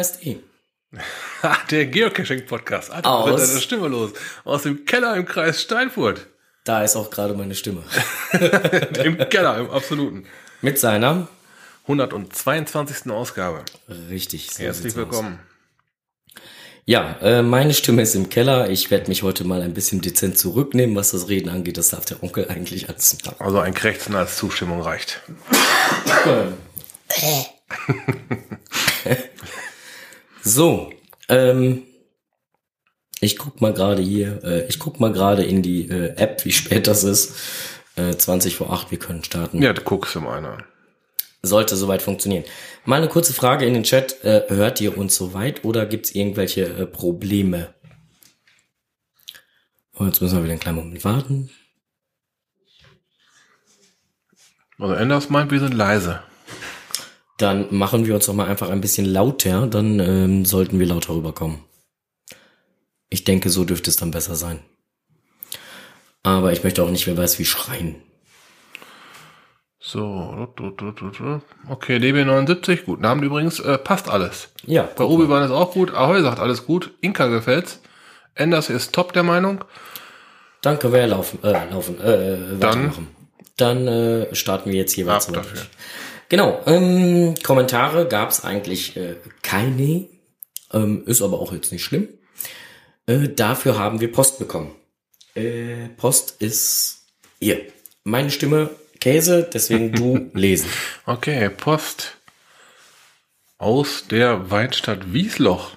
Eh. Der Geocaching-Podcast. Was ist deine Stimme los? Aus dem Keller im Kreis Steinfurt. Da ist auch gerade meine Stimme. Im Keller, im absoluten. Mit seiner. 122. Ausgabe. Richtig. so Herzlich aus. willkommen. Ja, äh, meine Stimme ist im Keller. Ich werde mich heute mal ein bisschen dezent zurücknehmen, was das Reden angeht. Das darf der Onkel eigentlich alles machen. Also ein Krächzen als Zustimmung reicht. So, ähm, ich guck mal gerade hier, äh, ich guck mal gerade in die äh, App, wie spät das ist. Äh, 20 vor 8, wir können starten. Ja, du guckst ihm einer. Sollte soweit funktionieren. Mal eine kurze Frage in den Chat. Äh, hört ihr uns soweit oder gibt's irgendwelche äh, Probleme? Oh, jetzt müssen wir wieder einen kleinen Moment warten. Also Enders meint, wir sind leise. Dann machen wir uns doch mal einfach ein bisschen lauter, dann ähm, sollten wir lauter rüberkommen. Ich denke, so dürfte es dann besser sein. Aber ich möchte auch nicht, wer weiß, wie schreien. So, okay, DB79, guten Abend übrigens, äh, passt alles. Ja, Bei Ubi war das auch gut, Ahoy sagt alles gut, Inka gefällt's, Enders ist top der Meinung. dann können wir ja laufen, äh, laufen, äh, weitermachen. Dann äh, starten wir jetzt jeweils Ab dafür. Genau, ähm, Kommentare gab's eigentlich äh, keine, ähm, ist aber auch jetzt nicht schlimm. Äh, dafür haben wir Post bekommen. Äh, Post ist hier. Meine Stimme Käse, deswegen du lesen. Okay, Post aus der Weinstadt Wiesloch.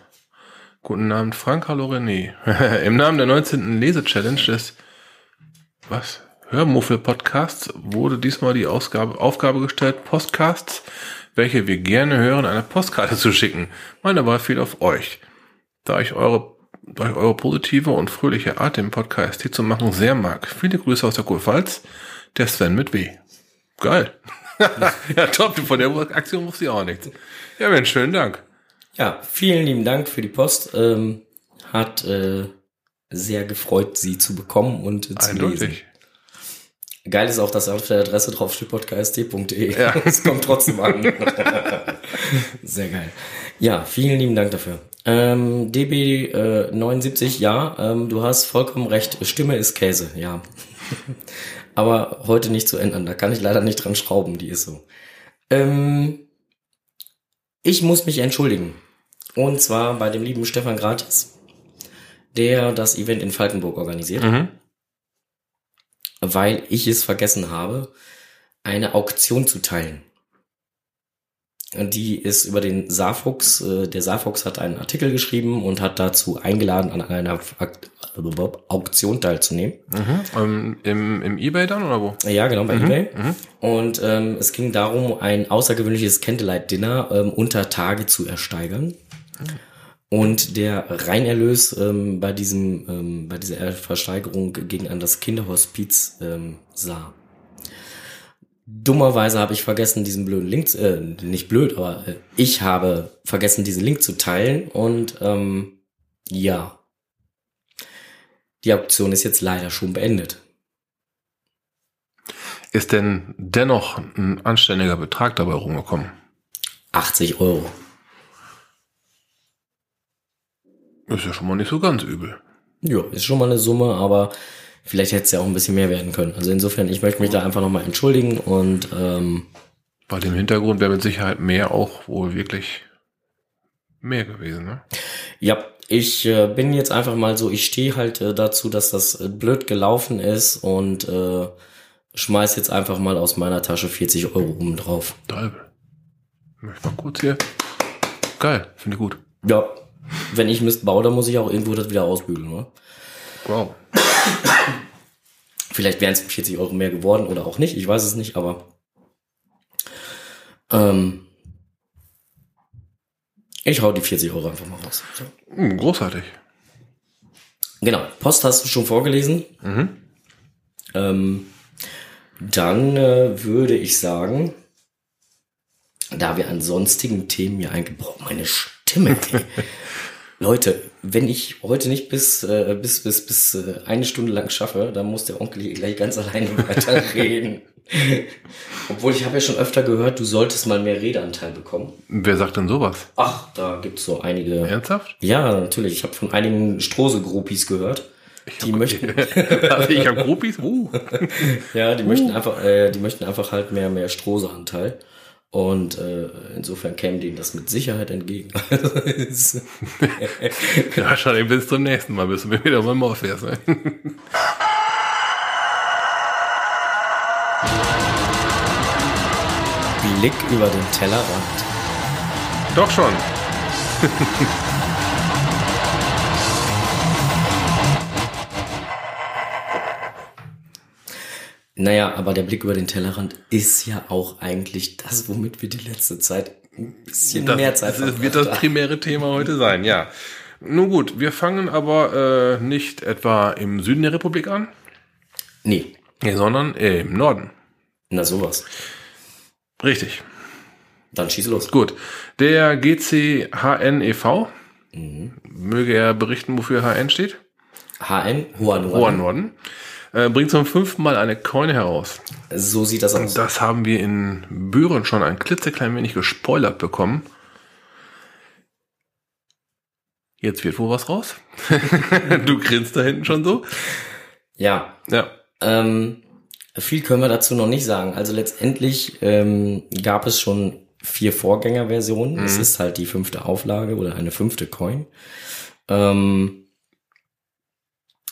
Guten Abend, Frank, hallo René. Im Namen der 19. Lese-Challenge des was? Hörmuffel-Podcasts wurde diesmal die Ausgabe, Aufgabe gestellt, Postcasts, welche wir gerne hören, eine Postkarte zu schicken. Meine Wahl fiel auf euch. Da ich eure, da ich eure positive und fröhliche Art, den Podcast hier zu machen, sehr mag. Viele Grüße aus der Kurpfalz. Der Sven mit W. Geil. ja, top. Von der Aktion wusste ich auch nichts. Ja, Mensch, schönen Dank. Ja, vielen lieben Dank für die Post. Ähm, hat äh, sehr gefreut, sie zu bekommen und äh, zu lesen. Geil ist auch, dass auf der Adresse drauf steht podcast.de. Ja. Es kommt trotzdem an. Sehr geil. Ja, vielen lieben Dank dafür. Ähm, DB äh, 79, ja, ähm, du hast vollkommen recht. Stimme ist Käse, ja. Aber heute nicht zu ändern. Da kann ich leider nicht dran schrauben, die ist so. Ähm, ich muss mich entschuldigen. Und zwar bei dem lieben Stefan Gratis, der das Event in Falkenburg organisiert Mhm. Weil ich es vergessen habe, eine Auktion zu teilen. Die ist über den Saarfuchs, äh, der Saarfuchs hat einen Artikel geschrieben und hat dazu eingeladen, an einer Auktion teilzunehmen. Mhm. Ähm, im, Im Ebay dann oder wo? Ja, genau, bei Mhm. eBay. Mhm. Und ähm, es ging darum, ein außergewöhnliches Candlelight-Dinner ähm, unter Tage zu ersteigern. Und der Reinerlös ähm, bei diesem, ähm, bei dieser Versteigerung ging an das Kinderhospiz ähm, Saar. Dummerweise habe ich vergessen, diesen blöden Link, zu- äh, nicht blöd, aber äh, ich habe vergessen, diesen Link zu teilen und ähm, ja, die Auktion ist jetzt leider schon beendet. Ist denn dennoch ein anständiger Betrag dabei rumgekommen? 80 Euro. Ist ja schon mal nicht so ganz übel. Ja, ist schon mal eine Summe, aber vielleicht hätte es ja auch ein bisschen mehr werden können. Also insofern, ich möchte mich da einfach nochmal entschuldigen und ähm, Bei dem Hintergrund wäre mit Sicherheit mehr auch wohl wirklich mehr gewesen, ne? ja, ich äh, bin jetzt einfach mal so, ich stehe halt äh, dazu, dass das äh, blöd gelaufen ist und äh, schmeiß jetzt einfach mal aus meiner Tasche 40 Euro oben drauf. Dalbe. Möchte mal kurz hier. Geil, finde ich gut. Ja, wenn ich Mist baue, dann muss ich auch irgendwo das wieder ausbügeln, ne? Wow. Vielleicht wären es 40 Euro mehr geworden oder auch nicht, ich weiß es nicht, aber ähm, ich hau die 40 Euro einfach mal raus. So. Hm, großartig. Genau, Post hast du schon vorgelesen. Mhm. Ähm, dann äh, würde ich sagen, da wir an sonstigen Themen ja eigentlich, boah, meine Stimme, ey. Leute, wenn ich heute nicht bis, äh, bis, bis, bis äh, eine Stunde lang schaffe, dann muss der Onkel hier gleich ganz alleine weiterreden. Obwohl ich habe ja schon öfter gehört, du solltest mal mehr Redeanteil bekommen. Wer sagt denn sowas? Ach, da gibt's so einige. Ernsthaft? Ja, natürlich. Ich habe von einigen Strose-Groupies gehört. Die möchten, Also ich habe Groupies? Uh. ja, die möchten einfach, äh, die möchten einfach halt mehr, mehr Strose-Anteil. Und äh, insofern käme denen das mit Sicherheit entgegen. Ja, wahrscheinlich bis zum nächsten Mal, bis du mir wieder mal fährst. Ne? Blick über den Tellerrand. Doch schon. Naja, aber der Blick über den Tellerrand ist ja auch eigentlich das, womit wir die letzte Zeit ein bisschen Das, mehr Zeit das wird das haben. primäre Thema heute sein, ja. Nun gut, wir fangen aber äh, nicht etwa im Süden der Republik an, Nee, nee, sondern äh, im Norden. na sowas. Richtig. Dann schieß los. Gut. Der GCHN e.V. möge er berichten, wofür HN steht. HN, Hoher Norden. Hoher Norden. Äh, bringt zum fünften Mal eine Coin heraus. So sieht das aus. Das haben wir in Büren schon ein klitzeklein wenig gespoilert bekommen. Jetzt wird wohl was raus. du grinst da hinten schon so. Ja, Ja. ähm, viel können wir dazu noch nicht sagen. Also letztendlich ähm, gab es schon vier Vorgängerversionen. Es ist halt die fünfte Auflage oder eine fünfte Coin. Ähm,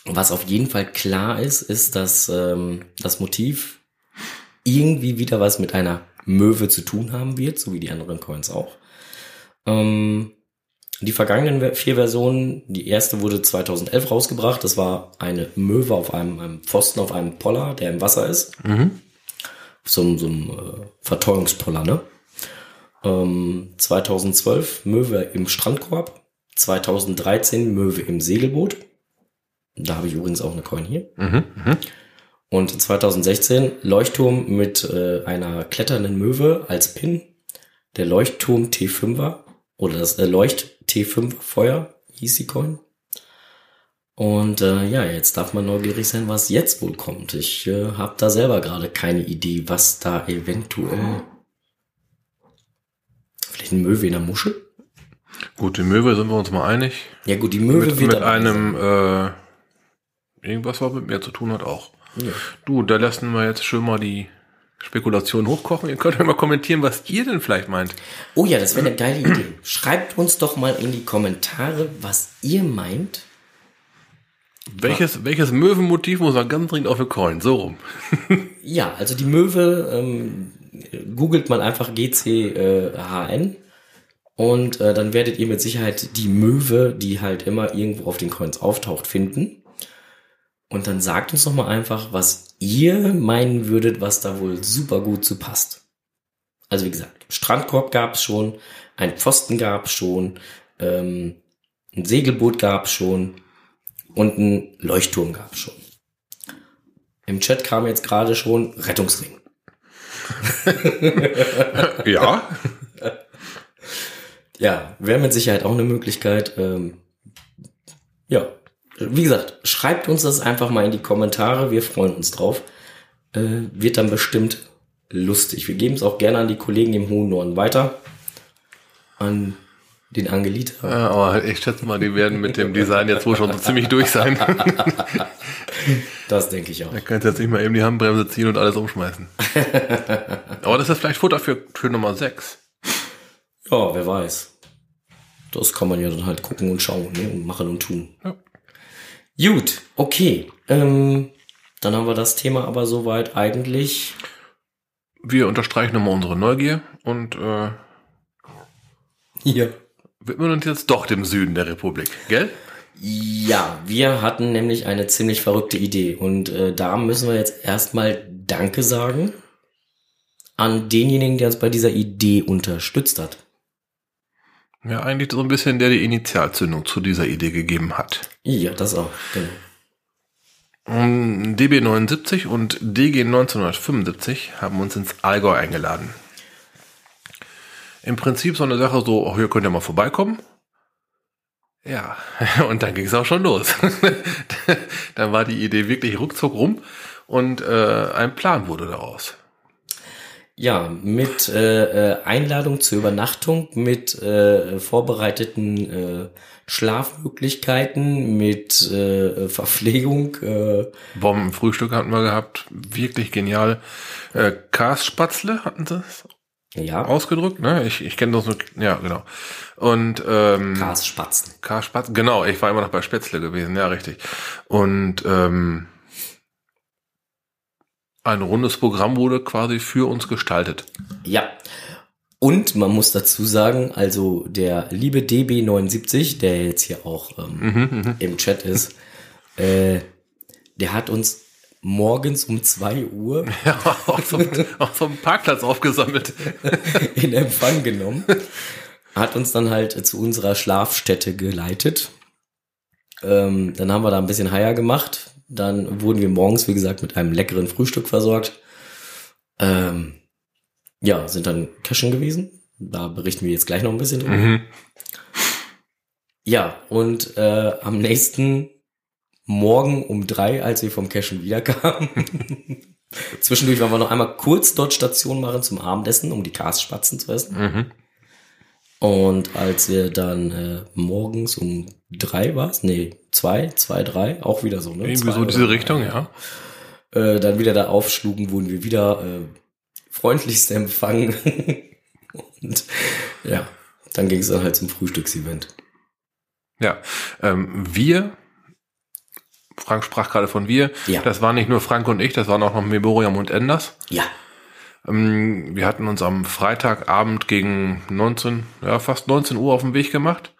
was auf jeden Fall klar ist, ist, dass ähm, das Motiv irgendwie wieder was mit einer Möwe zu tun haben wird, so wie die anderen Coins auch. Ähm, die vergangenen Ver- vier Versionen, die erste wurde 2011 rausgebracht. Das war eine Möwe auf einem, einem Pfosten auf einem Poller, der im Wasser ist. So, einem- so einem äh, Verteuungspoller, ne? Ähm, 2012 Möwe im Strandkorb. 2013 Möwe im Segelboot. Da habe ich übrigens auch eine Coin hier. Und 2016 Leuchtturm mit äh, einer kletternden Möwe als Pin. Der Leuchtturm T5er oder das äh, Leucht T5 Feuer hieß die Coin. Und äh, ja, jetzt darf man neugierig sein, was jetzt wohl kommt. Ich äh, habe da selber gerade keine Idee, was da eventuell. Vielleicht ein Möwe in der Muschel? Gut, die Möwe sind wir uns mal einig. Ja gut, die Möwe Mit, wird mit einem äh, irgendwas, was mit mir zu tun hat auch. Ja. Du, da lassen wir jetzt schön mal die Spekulation hochkochen. Ihr könnt ja mal kommentieren, was ihr denn vielleicht meint. Oh ja, das wäre eine geile Idee. Schreibt uns doch mal in die Kommentare, was ihr meint. Welches, welches Möwenmotiv muss man ganz dringend auf eine Coin? So rum. Ja, also die Möwe, ähm, googelt mal einfach GCHN und äh, dann werdet ihr mit Sicherheit die Möwe, die halt immer irgendwo auf den Coins auftaucht, finden. Und dann sagt uns doch mal einfach, was ihr meinen würdet, was da wohl super gut zu passt. Also wie gesagt, Strandkorb gab es schon, ein Pfosten gab es schon, ähm, ein Segelboot gab es schon und ein Leuchtturm gab es schon. Im Chat kam jetzt gerade schon Rettungsring. Ja. Ja, wäre mit Sicherheit auch eine Möglichkeit. Ähm, ja, wie gesagt, schreibt uns das einfach mal in die Kommentare. Wir freuen uns drauf. Äh, wird dann bestimmt lustig. Wir geben es auch gerne an die Kollegen im hohen Norden weiter. An den Angelita. Ja, aber ich schätze mal, die werden mit dem Design jetzt wohl schon so ziemlich durch sein. Das denke ich auch. Da kannst du jetzt nicht mal eben die Handbremse ziehen und alles umschmeißen. Aber das ist vielleicht Futter für, für Nummer 6. Ja, wer weiß. Das kann man ja dann halt gucken und schauen ne? und machen und tun. Ja. Gut, okay. Ähm, dann haben wir das Thema aber soweit eigentlich. Wir unterstreichen nochmal unsere Neugier und äh, Hier. widmen uns jetzt doch dem Süden der Republik, gell? Ja, wir hatten nämlich eine ziemlich verrückte Idee und äh, da müssen wir jetzt erstmal Danke sagen an denjenigen, der uns bei dieser Idee unterstützt hat. Ja, eigentlich so ein bisschen der die Initialzündung zu dieser Idee gegeben hat. Ja, das auch. Genau. Ähm, DB79 und DG 1975 haben uns ins Allgäu eingeladen. Im Prinzip so eine Sache so, oh, hier könnt ihr mal vorbeikommen. Ja, und dann ging es auch schon los. dann war die Idee wirklich ruckzuck rum und äh, ein Plan wurde daraus. Ja, mit äh, äh, Einladung zur Übernachtung, mit äh, vorbereiteten äh, Schlafmöglichkeiten, mit äh, Verpflegung. Äh, Bombenfrühstück hatten wir gehabt, wirklich genial. Äh, Kasspatzle hatten sie es ja, ausgedrückt, ne? Ich, ich kenne das nur, ja, genau. Und ähm, Kasspatzen. Karspatzen, genau, ich war immer noch bei Spätzle gewesen, ja, richtig. Und ähm, ein rundes Programm wurde quasi für uns gestaltet. Ja. Und man muss dazu sagen, also der liebe DB79, der jetzt hier auch ähm, im Chat ist, äh, der hat uns morgens um zwei Uhr Ja, auch vom, auch vom Parkplatz aufgesammelt. in Empfang genommen, hat uns dann halt zu unserer Schlafstätte geleitet. Ähm, dann haben wir da ein bisschen Heier gemacht. Dann wurden wir morgens, wie gesagt, mit einem leckeren Frühstück versorgt. Ähm, ja, sind dann cashen gewesen. Da berichten wir jetzt gleich noch ein bisschen drüber. Mhm. Ja, und äh, am nächsten Morgen um drei, als wir vom Cashen wiederkamen. Zwischendurch waren wir noch einmal kurz dort Station machen zum Abendessen, um die Kasspatzen zu essen. Mhm. Und als wir dann äh, morgens um drei war Nee, zwei, zwei, drei, auch wieder so, ne? Irgendwie Zwei so diese Richtung, ja. Äh, dann wieder da aufschlugen, wurden wir wieder äh, freundlichst empfangen. Und ja, dann ging es dann halt zum Frühstücksevent. Ja, ähm, wir, Frank sprach gerade von wir, Ja. das waren nicht nur Frank und ich, das waren auch noch Memoriam und Enders. Ja, Ähm, wir hatten uns am Freitagabend gegen 19, ja fast 19 Uhr auf den Weg gemacht,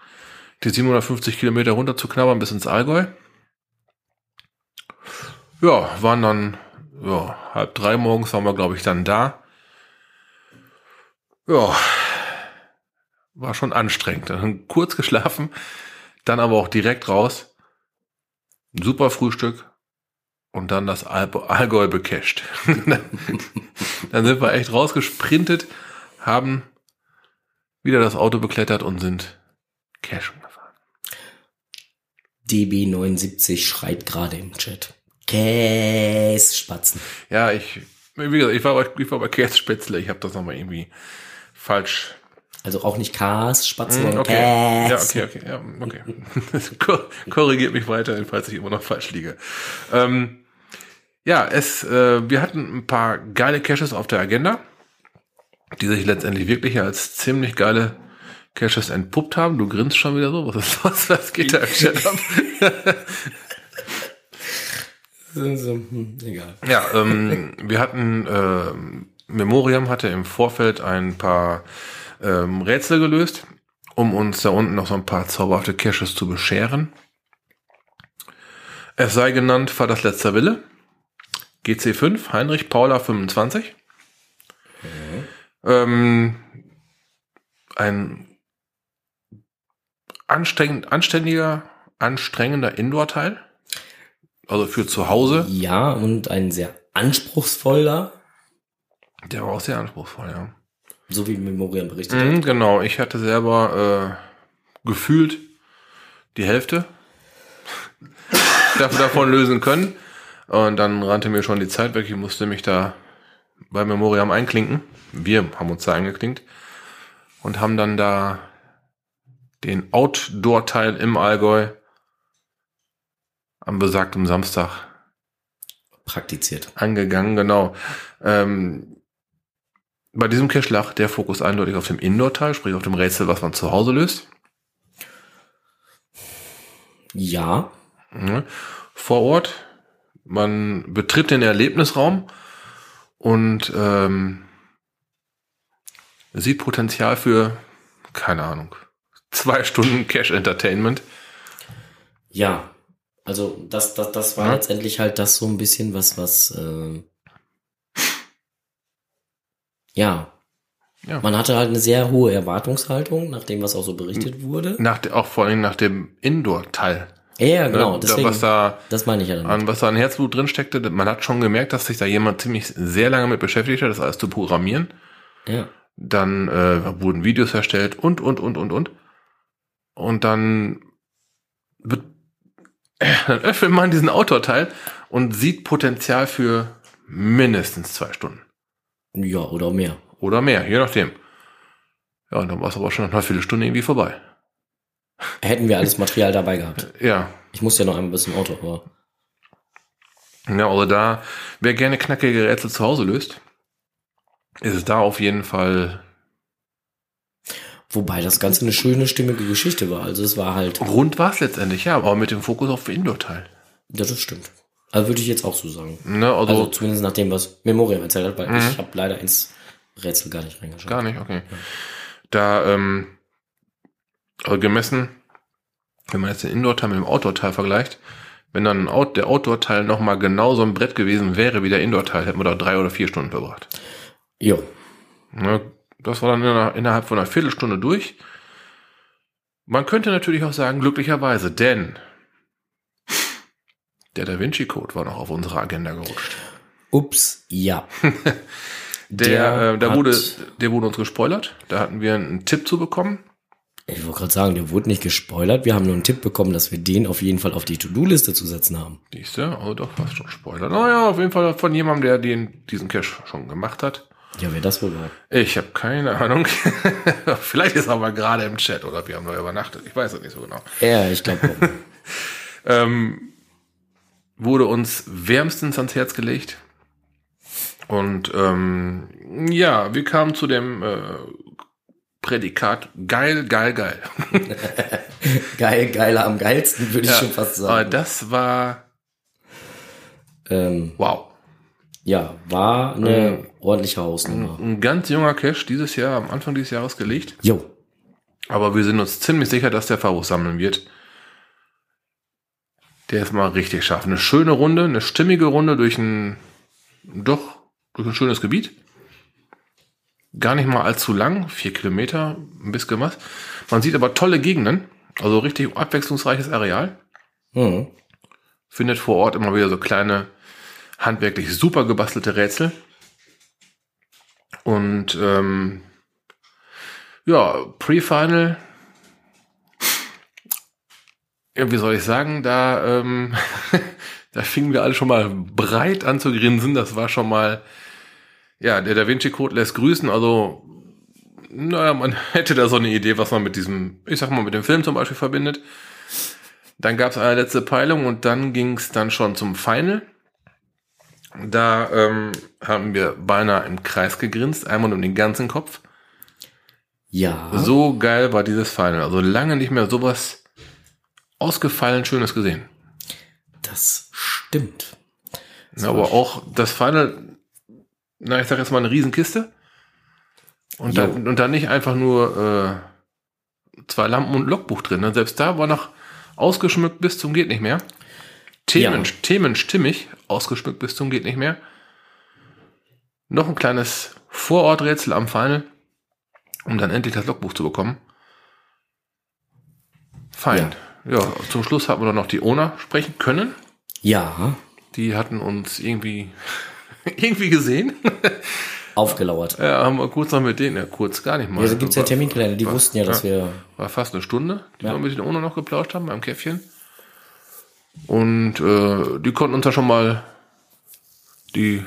die 750 Kilometer runter zu knabbern bis ins Allgäu. Ja, waren dann ja, halb drei morgens waren wir, glaube ich, dann da. Ja, war schon anstrengend. Dann kurz geschlafen, dann aber auch direkt raus. Super Frühstück und dann das Alp Allgäu becasht. dann sind wir echt rausgesprintet, haben wieder das Auto beklettert und sind cashen. DB79 schreit gerade im Chat. Kässpatzen. Ja, ich, wie gesagt, ich war bei, ich war bei Kässpätzle, ich habe das nochmal irgendwie falsch Also auch nicht Kasspatzen, Mm, sondern Okay. Ja, Käs. okay, okay, ja, okay. Kor- Korrigiert mich weiter, falls ich immer noch falsch liege. Ähm, ja, es, äh, wir hatten ein paar geile Caches auf der Agenda, die sich letztendlich wirklich als ziemlich geile Caches entpuppt haben. Du grinst schon wieder so. Was ist los? Was geht da im Chat ab? Hm, egal. Ja, ähm, wir hatten, ähm, Memoriam hatte im Vorfeld ein paar ähm, Rätsel gelöst, um uns da unten noch so ein paar zauberhafte Caches zu bescheren. Es sei genannt, war das letzter Wille. GC5, Heinrich Paula 25. Ähm, ein anstrengend, anständiger, anstrengender Indoor-Teil. Also für zu Hause. Ja, und ein sehr anspruchsvoller, Der war auch sehr anspruchsvoll, ja. so wie Memoriam berichtet hat. Mhm, genau, ich hatte selber äh, gefühlt die Hälfte davon davon lösen können. Und dann rannte mir schon die Zeit weg. Ich musste mich da bei Memoriam einklinken. Wir haben uns da eingeklinkt und haben dann da den Outdoor-Teil im Allgäu am besagten Samstag Praktiziert. angegangen, genau. Ähm, bei diesem Cache lag der Fokus eindeutig auf dem Indoor-Teil, sprich auf dem Rätsel, was man zu Hause löst. Ja. Vor Ort, man betritt den Erlebnisraum und ähm, sieht Potenzial für, keine Ahnung, zwei Stunden Cash-Entertainment. ja. Also das, das, das war Ja. letztendlich halt das so ein bisschen was, was äh, ja. Ja. Man hatte halt eine sehr hohe Erwartungshaltung, nach dem, was auch so berichtet wurde. Nach, auch vor allem nach dem Indoor-Teil. Ja, ne? genau, Da- deswegen, Was da das meine ich ja dann. an was da an Herzblut drin steckte, man hat schon gemerkt, dass sich da jemand ziemlich sehr lange mit beschäftigt hat, das alles zu programmieren. Ja. Dann äh, wurden Videos erstellt und, und, und, und, und. Und dann wird, dann öffnet man diesen Outdoor-Teil und sieht Potenzial für mindestens zwei Stunden. Ja, oder mehr. Oder mehr, je nachdem. Ja, und dann war es aber schon nach einer Viertelstunde irgendwie vorbei. Hätten wir alles Material dabei gehabt. Ja. Ich muss ja noch einmal bis zum Auto, aber. Ja, also da, wer gerne knackige Rätsel zu Hause löst, ist es da auf jeden Fall Wobei das Ganze eine schöne, stimmige Geschichte war. Also es war halt. rund war es letztendlich, ja, aber mit dem Fokus auf Indoor-Teil. Ja, das stimmt. Also würde ich jetzt auch so sagen. Ne, also, Also zumindest nach dem, was Memoriam erzählt hat, weil ich habe leider ins Rätsel gar nicht reingeschaut. gar nicht, okay. Da, ähm, also gemessen, wenn man jetzt den Indoor-Teil mit dem Outdoor-Teil vergleicht, wenn dann der Outdoor-Teil nochmal genau so ein Brett gewesen wäre wie der Indoor-Teil, hätten wir da drei oder vier Stunden verbracht. Jo. Ne, das war dann innerhalb von einer Viertelstunde durch. Man könnte natürlich auch sagen, glücklicherweise, denn der Da Vinci Code war noch auf unserer Agenda gerutscht. Ups, ja. Der, Der äh, da wurde, der wurde uns gespoilert. Da hatten wir einen Tipp zu bekommen. Ich wollte gerade sagen, der wurde nicht gespoilert. Wir haben nur einen Tipp bekommen, dass wir den auf jeden Fall auf die To-Do-Liste zu setzen haben. Siehste, also doch fast schon Spoiler. Naja, auf jeden Fall von jemandem, der den, diesen Cache schon gemacht hat. Ja, wer das wohl war. Ich habe keine Ahnung. Vielleicht ist er aber gerade im Chat oder wir haben da übernachtet. Ich weiß es nicht so genau. Ja, ich glaube. ähm, wurde uns wärmstens ans Herz gelegt. Und ähm, ja, wir kamen zu dem äh, Prädikat geil, geil, geil. Geil, geiler am geilsten, würde ich Ja, schon fast Aber sagen. das war Ähm, wow. ja, war eine ordentliche Hausnummer. Ein ganz junger Cache dieses Jahr, am Anfang dieses Jahres gelegt. Jo. Aber wir sind uns ziemlich sicher, dass der Fabus sammeln wird. Der ist mal richtig scharf. Eine schöne Runde, eine stimmige Runde durch ein, doch, durch ein schönes Gebiet. Gar nicht mal allzu lang, vier Kilometer, ein bisschen was. Man sieht aber tolle Gegenden, also richtig abwechslungsreiches Areal. Hm. Findet vor Ort immer wieder so kleine, handwerklich super gebastelte Rätsel. Und ähm, ja, Pre-Final. Ja, wie soll ich sagen, da, ähm, da fingen wir alle schon mal breit an zu grinsen. Das war schon mal, ja, der Da Vinci Code lässt grüßen. Also, naja, man hätte da so eine Idee, was man mit diesem, ich sag mal, mit dem Film zum Beispiel verbindet. Dann gab es eine letzte Peilung und dann ging es dann schon zum Final. Da ähm, haben wir beinahe im Kreis gegrinst, einmal um den ganzen Kopf. Ja. So geil war dieses Final. Also lange nicht mehr sowas ausgefallen Schönes gesehen. Das stimmt. Ja, aber auch das Final, na, ich sag jetzt mal eine Riesenkiste. Und Jo. dann, und dann nicht einfach nur äh, zwei Lampen und ein Logbuch drin. Ne? Selbst da war noch ausgeschmückt bis zum geht nicht mehr. Themen, Ja. Themen stimmig, ausgeschmückt bis zum geht nicht mehr. Noch ein kleines Vororträtsel am Final, um dann endlich das Logbuch zu bekommen. Fein. Ja, zum Schluss hatten wir noch die Owner sprechen können. Ja. Die hatten uns irgendwie, irgendwie gesehen. Aufgelauert. Ja, haben wir kurz noch mit denen, ja, kurz gar nicht mal. Ja, da gibt's ja War- Terminkalender, die war- wussten ja, dass wir. War fast eine Stunde, die Ja. wir mit den Owner noch geplauscht haben beim Käffchen. Und äh, die konnten uns da schon mal die,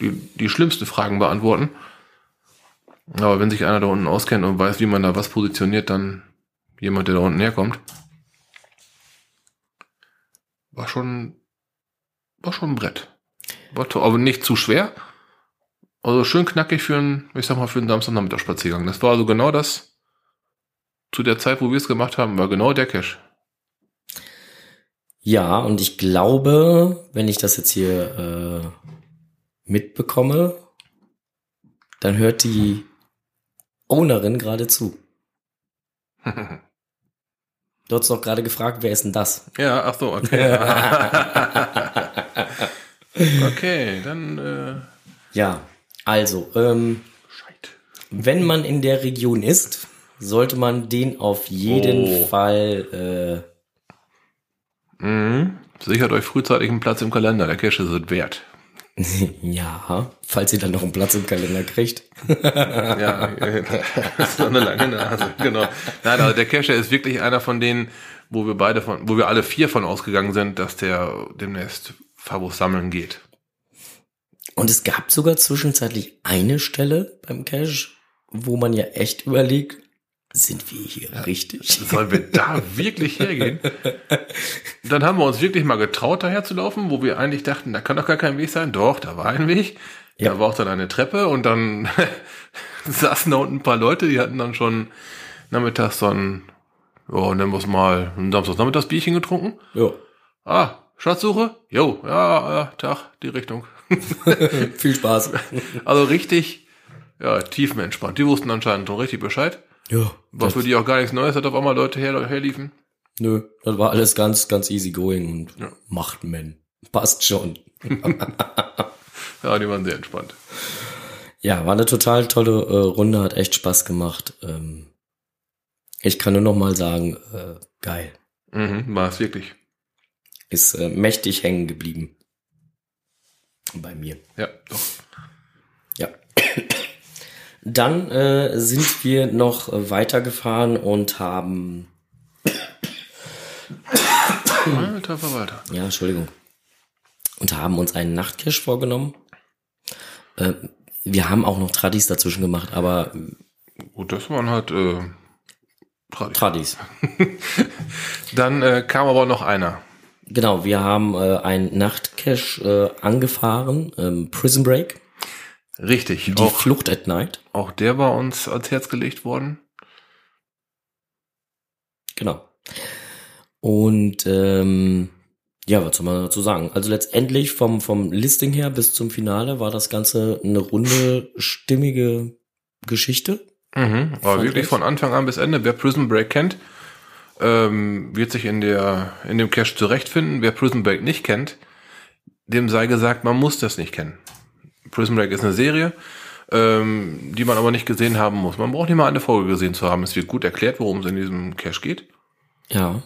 die, die schlimmsten Fragen beantworten. Aber wenn sich einer da unten auskennt und weiß, wie man da was positioniert, dann jemand, der da unten herkommt. War schon, war schon ein Brett. War aber nicht zu schwer. Also schön knackig für einen, ich sag mal, für einen Samstagnachmittagsspaziergang. Das war also genau das, zu der Zeit, wo wir es gemacht haben, war genau der Cache. Ja, und ich glaube, wenn ich das jetzt hier äh, mitbekomme, dann hört die Ownerin gerade zu. Du hast doch gerade gefragt, wer ist denn das? Ja, ach so, okay. okay, dann äh, Ja, also, ähm, Scheit. wenn man in der Region ist, sollte man den auf jeden Oh. Fall, Mhm. Sichert euch frühzeitig einen Platz im Kalender, der Cache ist es wert. ja, falls ihr dann noch einen Platz im Kalender kriegt. Ja, das ist so eine lange Nase, genau. Nein, also der Cache ist wirklich einer von denen, wo wir beide von, wo wir alle vier von ausgegangen sind, dass der demnächst Fabos sammeln geht. Und es gab sogar zwischenzeitlich eine Stelle beim Cache, wo man ja echt überlegt, sind wir hier ja, richtig? Sollen wir da wirklich hergehen? Dann haben wir uns wirklich mal getraut, daher zu laufen, wo wir eigentlich dachten, da kann doch gar kein Weg sein. Doch, da war ein Weg. Ja. Da war auch dann eine Treppe und dann saßen da unten ein paar Leute, die hatten dann schon nachmittags so ein, oh, nennen wir es mal, ein Bierchen getrunken. Ja. Ah, Schatzsuche? Jo, ja, ja, Tag, die Richtung. Viel Spaß. Also richtig, ja, tiefenentspannt. Die wussten anscheinend schon richtig Bescheid. Ja. War für die auch gar nichts Neues, hat auf einmal Leute her, herliefen. Nö, das war alles ganz, ganz easy going und ja. macht man. Passt schon. ja, die waren sehr entspannt. Ja, war eine total tolle äh, Runde, hat echt Spaß gemacht. Ähm, ich kann nur noch mal sagen, äh, geil. Mhm, war es wirklich. Ist äh, mächtig hängen geblieben. Bei mir. Ja, doch. Ja. Dann äh, sind wir noch weitergefahren und haben. Alter Verwalter. Ja, Entschuldigung. Und haben uns einen Nachtcash vorgenommen. Äh, wir haben auch noch Tradis dazwischen gemacht, aber. Gut, das waren halt äh, Tradis. Tradis. Dann äh, kam aber noch einer. Genau, wir haben äh, einen Nachtcash äh, angefahren, ähm, Prison Break. Richtig. Die auch, Flucht at Night. Auch der war uns ans Herz gelegt worden. Genau. Und ähm, ja, was soll man dazu sagen? Also letztendlich vom, vom Listing her bis zum Finale war das Ganze eine runde, stimmige Geschichte. Mhm, war wirklich ich. von Anfang an bis Ende. Wer Prison Break kennt, ähm, wird sich in der in dem Cache zurechtfinden. Wer Prison Break nicht kennt, dem sei gesagt, man muss das nicht kennen. Prison Break ist eine Serie, ähm, die man aber nicht gesehen haben muss. Man braucht nicht mal eine Folge gesehen zu haben. Es wird gut erklärt, worum es in diesem Cache geht. Ja.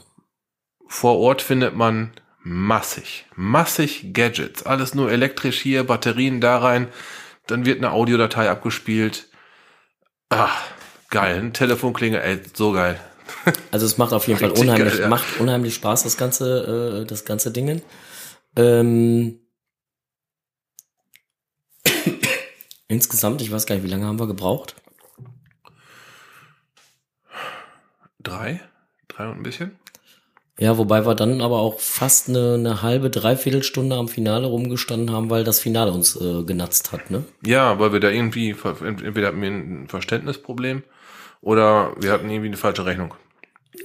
Vor Ort findet man massig, massig Gadgets. Alles nur elektrisch hier, Batterien da rein. Dann wird eine Audiodatei abgespielt. Ah, geil. Ein Telefonklinge, ey, so geil. Also es macht auf jeden Fall unheimlich, geil, ja. macht unheimlich Spaß, das ganze, äh, das ganze Dingen. Ähm, insgesamt, ich weiß gar nicht, wie lange haben wir gebraucht? Drei? Drei und ein bisschen? Ja, wobei wir dann aber auch fast eine, eine halbe, dreiviertel Stunde am Finale rumgestanden haben, weil das Finale uns äh, genatzt hat, ne? Ja, weil wir da irgendwie, entweder hatten wir ein Verständnisproblem oder wir hatten irgendwie eine falsche Rechnung.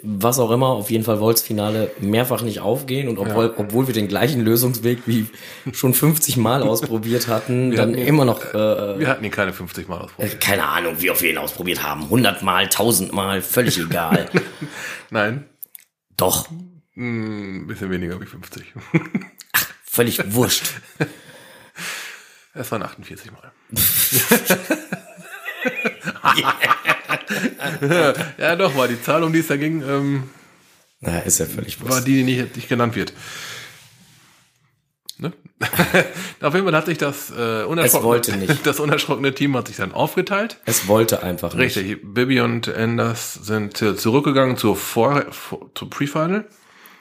Was auch immer, auf jeden Fall wollte das Finale mehrfach nicht aufgehen und obwohl, ja. obwohl wir den gleichen Lösungsweg wie schon 50 Mal ausprobiert hatten, dann ihn, immer noch. Äh, wir hatten ihn keine 50 Mal ausprobiert. Äh, keine Ahnung, wie oft wir ihn ausprobiert haben. 100 Mal, 1000 Mal, völlig egal. Nein. Doch. Ein hm, bisschen weniger wie 50. Ach, völlig wurscht. Es waren 48 Mal. ja, doch, war die Zahl, um die es da ging, ähm, naja, ist ja völlig wurscht. War die, die nicht, nicht genannt wird. Ne? Auf jeden Fall hat sich das, äh, unerschrockene, das unerschrockene Team hat sich dann aufgeteilt. Es wollte einfach nicht. Richtig. Bibi und Anders sind zurückgegangen zur, Vor zur Pre-Final.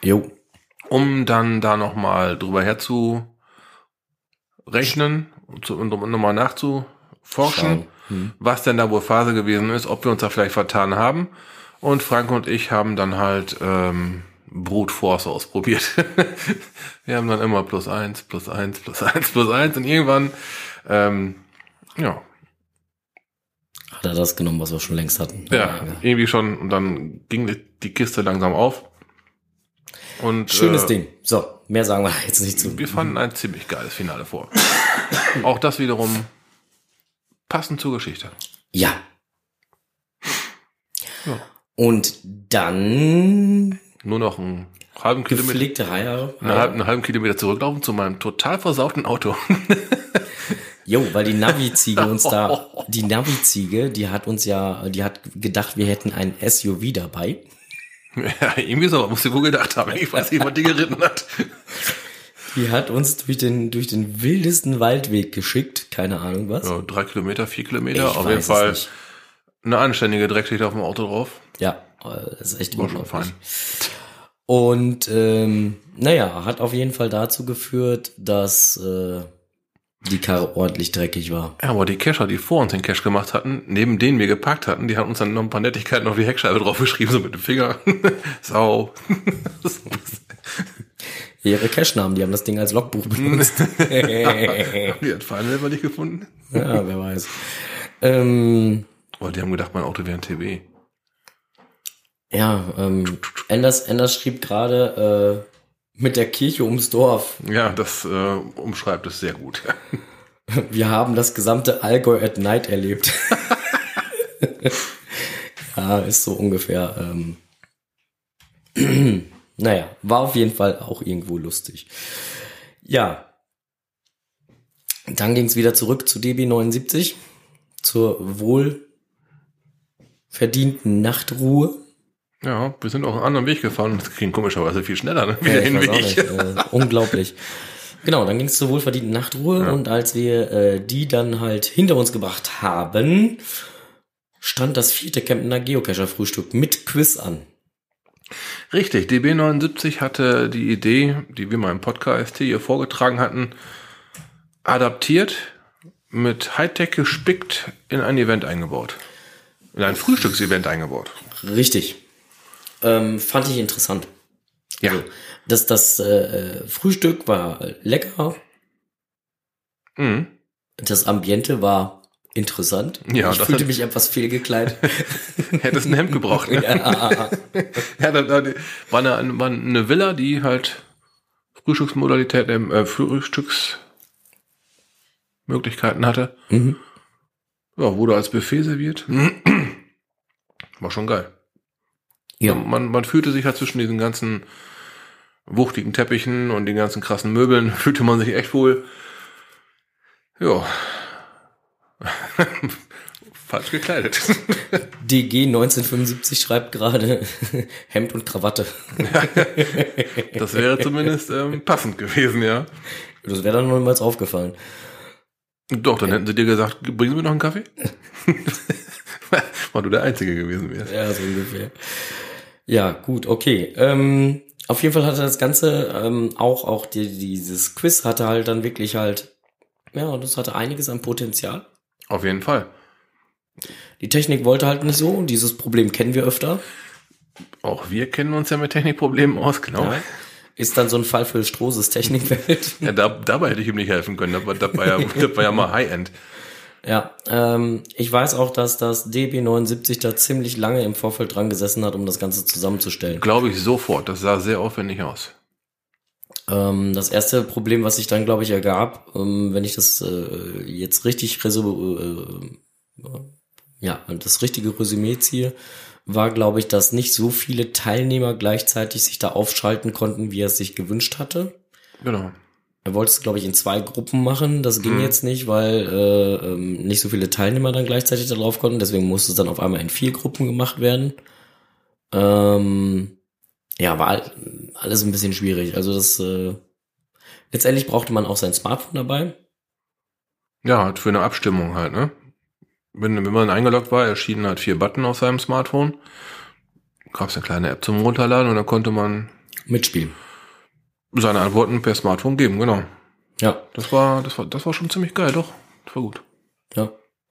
Jo. Um dann da nochmal drüber herzu rechnen und nochmal nachzuforschen, hm. was denn da wohl Phase gewesen ist, ob wir uns da vielleicht vertan haben. Und Frank und ich haben dann halt ähm, Brute Force ausprobiert. wir haben dann immer plus eins, plus eins, plus eins, plus eins und irgendwann, ähm, ja. Hat er das genommen, was wir schon längst hatten? Ja, ja. irgendwie schon. Und dann ging die Kiste langsam auf. Und, Schönes äh, Ding. So, mehr sagen wir jetzt nicht zu. Wir fanden ein ziemlich geiles Finale vor. Auch das wiederum passend zur Geschichte. Ja. ja. Und dann nur noch einen halben Kilometer. Gepflegte Reihe. Einen, halben, einen halben Kilometer zurücklaufen zu meinem total versauten Auto. Jo, weil die Navi-Ziege uns da, die Navi-Ziege, die hat uns ja, die hat gedacht, wir hätten ein SUV dabei. Ja, irgendwie so, muss sie wohl gedacht haben. Ich weiß nicht, was die geritten hat. Die hat uns durch den, durch den wildesten Waldweg geschickt. Keine Ahnung was. Ja, drei Kilometer, vier Kilometer. Ich Auf jeden Fall eine anständige Dreckschicht auf dem Auto drauf. Ja, das ist echt War schon fein. Und ähm, naja, hat auf jeden Fall dazu geführt, dass äh, die Karre ordentlich dreckig war. Ja, aber die Cacher, die vor uns den Cache gemacht hatten, neben denen wir geparkt hatten, die haben uns dann noch ein paar Nettigkeiten auf die Heckscheibe draufgeschrieben, so mit dem Finger. Sau. Ihre Cache-Namen, die haben das Ding als Logbuch benutzt. die hat Final selber nicht gefunden. ja, wer weiß. Ähm, Oh, die haben gedacht, mein Auto wäre ein TB. ja, ähm, Enders, Enders schrieb gerade äh, mit der Kirche ums Dorf. Ja, das äh, umschreibt es sehr gut. Wir haben das gesamte Allgäu at Night erlebt. ja, ist so ungefähr. Ähm, naja, war auf jeden Fall auch irgendwo lustig. Ja. Dann ging es wieder zurück zu DB79, zur wohl verdienten Nachtruhe. Ja, wir sind auch einen anderen Weg gefahren und das ging komischerweise viel schneller, ne? Wie Ja, der Hinweg. äh, unglaublich. Genau, dann ging es zur wohlverdienten Nachtruhe Ja. und als wir äh, die dann halt hinter uns gebracht haben, stand das vierte Kemptener Geocacher-Frühstück mit Quiz an. Richtig, DB79 hatte die Idee, die wir mal im Podcast hier vorgetragen hatten, adaptiert, mit Hightech gespickt in ein Event eingebaut. In ein Frühstücksevent eingebaut. Richtig. Ähm, fand ich interessant. Ja. Also, das, das äh, Frühstück war lecker, Mhm. das Ambiente war interessant. Ja, ich fühlte hat- mich etwas fehlgekleidet. Hättest ein Hemd gebraucht, ne? ja, Ja, da, da, war, eine, war eine Villa, die halt Frühstücksmodalität, äh, Frühstücksmöglichkeiten hatte. Mhm. Ja, wurde als Buffet serviert. War schon geil. ja. Man, man fühlte sich halt zwischen diesen ganzen wuchtigen Teppichen und den ganzen krassen Möbeln, fühlte man sich echt wohl. Ja. Falsch gekleidet. DG 1975 schreibt gerade Hemd und Krawatte. Das wäre zumindest ähm, passend gewesen, ja. Das wäre dann niemals aufgefallen. Doch, dann hätten sie dir gesagt, bringen Sie mir noch einen Kaffee? Weil du der Einzige gewesen wärst. Ja, so ungefähr. Ja, gut, okay. Ähm, auf jeden Fall hatte das Ganze ähm, auch, auch die, dieses Quiz hatte halt dann wirklich halt, ja, das hatte einiges an Potenzial. Auf jeden Fall. Die Technik wollte halt nicht so, und dieses Problem kennen wir öfter. Auch wir kennen uns ja mit Technikproblemen aus, genau. Ja. Ist dann so ein Fall für Strohses Technikwelt. Ja, da, dabei hätte ich ihm nicht helfen können. Das war, das war, ja, das war ja mal High-End. Ja, ähm, ich weiß auch, dass das DB79 da ziemlich lange im Vorfeld dran gesessen hat, um das Ganze zusammenzustellen. Glaube ich sofort. Das sah sehr aufwendig aus. Ähm, das erste Problem, was sich dann, glaube ich, ergab, ähm, wenn ich das äh, jetzt richtig resü äh, ja, das richtige Resümee ziehe, war, glaube ich, dass nicht so viele Teilnehmer gleichzeitig sich da aufschalten konnten, wie er es sich gewünscht hatte. Genau. Er wollte es, glaube ich, in zwei Gruppen machen. Das ging Mhm. jetzt nicht, weil äh, ähm, nicht so viele Teilnehmer dann gleichzeitig da drauf konnten. Deswegen musste es dann auf einmal in vier Gruppen gemacht werden. Ähm, ja, war all- alles ein bisschen schwierig. Also das äh, letztendlich brauchte man auch sein Smartphone dabei. Ja, halt für eine Abstimmung halt, ne? Wenn, wenn man eingeloggt war, erschienen halt vier Button auf seinem Smartphone. Gab es eine kleine App zum Runterladen und dann konnte man Mitspielen. seine Antworten per Smartphone geben, genau. Ja, Das war, das war, das war schon ziemlich geil, doch. Das war gut. ja.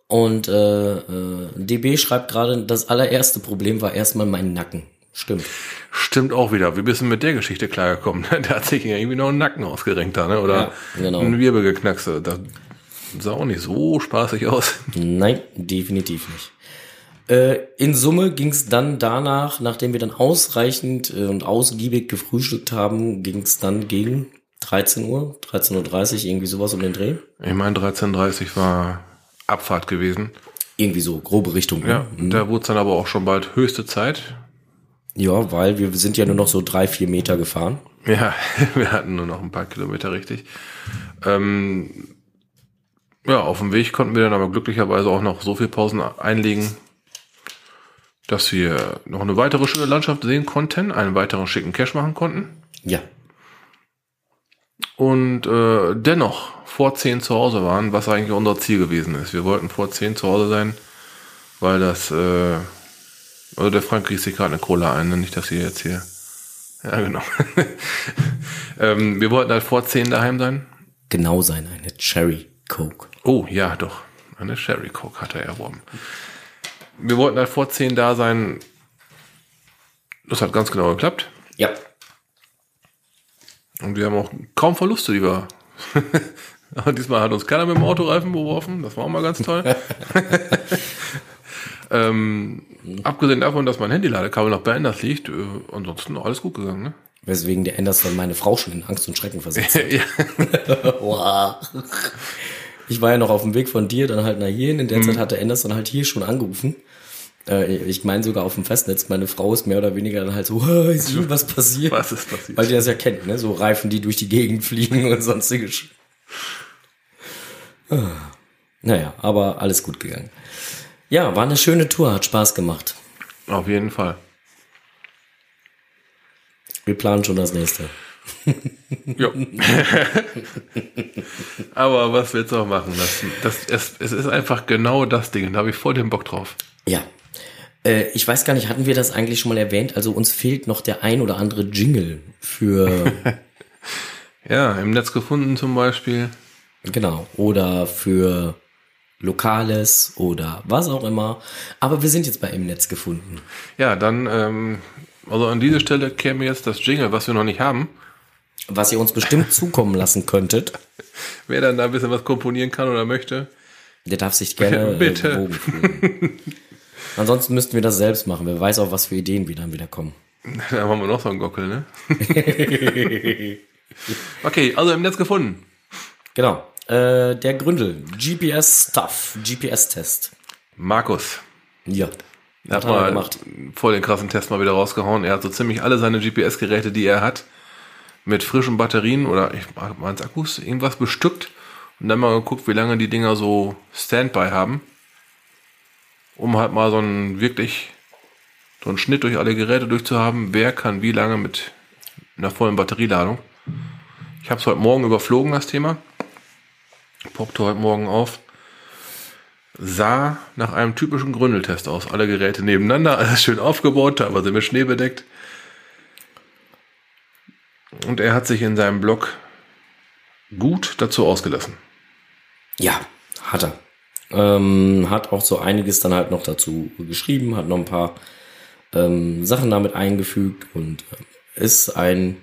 Und äh, äh, DB schreibt gerade, das allererste Problem war erstmal mein Nacken. Stimmt. Stimmt auch wieder. Wie bist du mit der Geschichte klargekommen? Der hat sich irgendwie noch einen Nacken ausgerenkt da, ne? Oder Ja, genau. einen Wirbel geknackst. Das sah auch nicht so spaßig aus. Nein, definitiv nicht. Äh, in Summe ging es dann danach, nachdem wir dann ausreichend äh, und ausgiebig gefrühstückt haben, ging es dann gegen 13 Uhr, 13.30 Uhr, irgendwie sowas um den Dreh. Ich meine, 13.30 war Abfahrt gewesen. Irgendwie so, grobe Richtung. ne? Ja, da wurde es dann aber auch schon bald höchste Zeit. Ja, weil wir sind ja nur noch so drei, vier Meter gefahren. Ja, wir hatten nur noch ein paar Kilometer, richtig. Ähm, ja, auf dem Weg konnten wir dann aber glücklicherweise auch noch so viel Pausen einlegen, dass wir noch eine weitere schöne Landschaft sehen konnten, einen weiteren schicken Cache machen konnten Ja, und äh, dennoch vor 10 zu Hause waren, was eigentlich unser Ziel gewesen ist. Wir wollten vor 10 zu Hause sein, weil das, äh, also der Frank kriegt sich gerade eine Cola ein, ne? nicht, dass ihr jetzt hier, ja genau. ähm, wir wollten halt vor 10 daheim sein. genau sein, eine Cherry. Coke. Oh, ja, doch. Eine Sherry Coke hat er erworben. Wir wollten halt vor 10 da sein. Das hat ganz genau geklappt. Ja. Und wir haben auch kaum Verluste, die wir. Aber diesmal hat uns keiner mit dem Autoreifen beworfen. Das war auch mal ganz toll. ähm, abgesehen davon, dass mein Handy-Ladekabel noch bei Enders liegt, äh, ansonsten alles gut gegangen, ne? Weswegen der Anderson meine Frau schon in Angst und Schrecken versetzt hat. Wow. Ich war ja noch auf dem Weg von dir dann halt nach hierhin. In der Zeit hatte Anderson halt hier schon angerufen. Äh, Ich meine sogar auf dem Festnetz. Meine Frau ist mehr oder weniger dann halt so, "Ah, ist schon was passiert? Was ist passiert? Weil die das ja kennt, ne? So Reifen, die durch die Gegend fliegen und sonstige Sch Ah. Naja, aber alles gut gegangen. Ja, war eine schöne Tour, hat Spaß gemacht. Auf jeden Fall. Wir planen schon das nächste. Ja. Aber was willst du auch machen? Das, das, es, es ist einfach genau das Ding. Da habe ich voll den Bock drauf. Ja. Äh, ich weiß gar nicht, hatten wir das eigentlich schon mal erwähnt? Also uns fehlt noch der ein oder andere Jingle für, Ja, im Netz gefunden zum Beispiel. genau, oder für Lokales oder was auch immer. Aber wir sind jetzt bei im Netz gefunden. Ja, dann, ähm, also an diese Stelle käme jetzt das Jingle, was wir noch nicht haben. Was ihr uns bestimmt zukommen lassen könntet, Wer dann da ein bisschen was komponieren kann oder möchte. der darf sich gerne Bitte. Äh, bewogen fühlen. Ansonsten müssten wir das selbst machen. Wer weiß auch, was für Ideen wir dann wieder kommen. Da haben wir noch so einen Gockel, ne? okay, also im Netz gefunden. Genau. Äh, der Gründel. GPS-Stuff. GPS-Test. Markus. Ja. Er hat Hat mal gemacht. voll den krassen Test mal wieder rausgehauen. Er hat so ziemlich alle seine GPS-Geräte, die er hat, mit frischen Batterien oder ich meine Akkus, irgendwas bestückt und dann mal geguckt, wie lange die Dinger so Standby haben, um halt mal so einen wirklich so einen Schnitt durch alle Geräte durchzuhaben, wer kann wie lange mit einer vollen Batterieladung. Ich habe es heute Morgen überflogen, das Thema. Poppte heute Morgen auf sah nach einem typischen Gründeltest aus. Alle Geräte nebeneinander, alles schön aufgebaut, teilweise mit Schnee bedeckt. Und er hat sich in seinem Blog gut dazu ausgelassen. Ja, hat er. Ähm, hat auch so einiges dann halt noch dazu geschrieben, hat noch ein paar ähm, Sachen damit eingefügt und äh, ist ein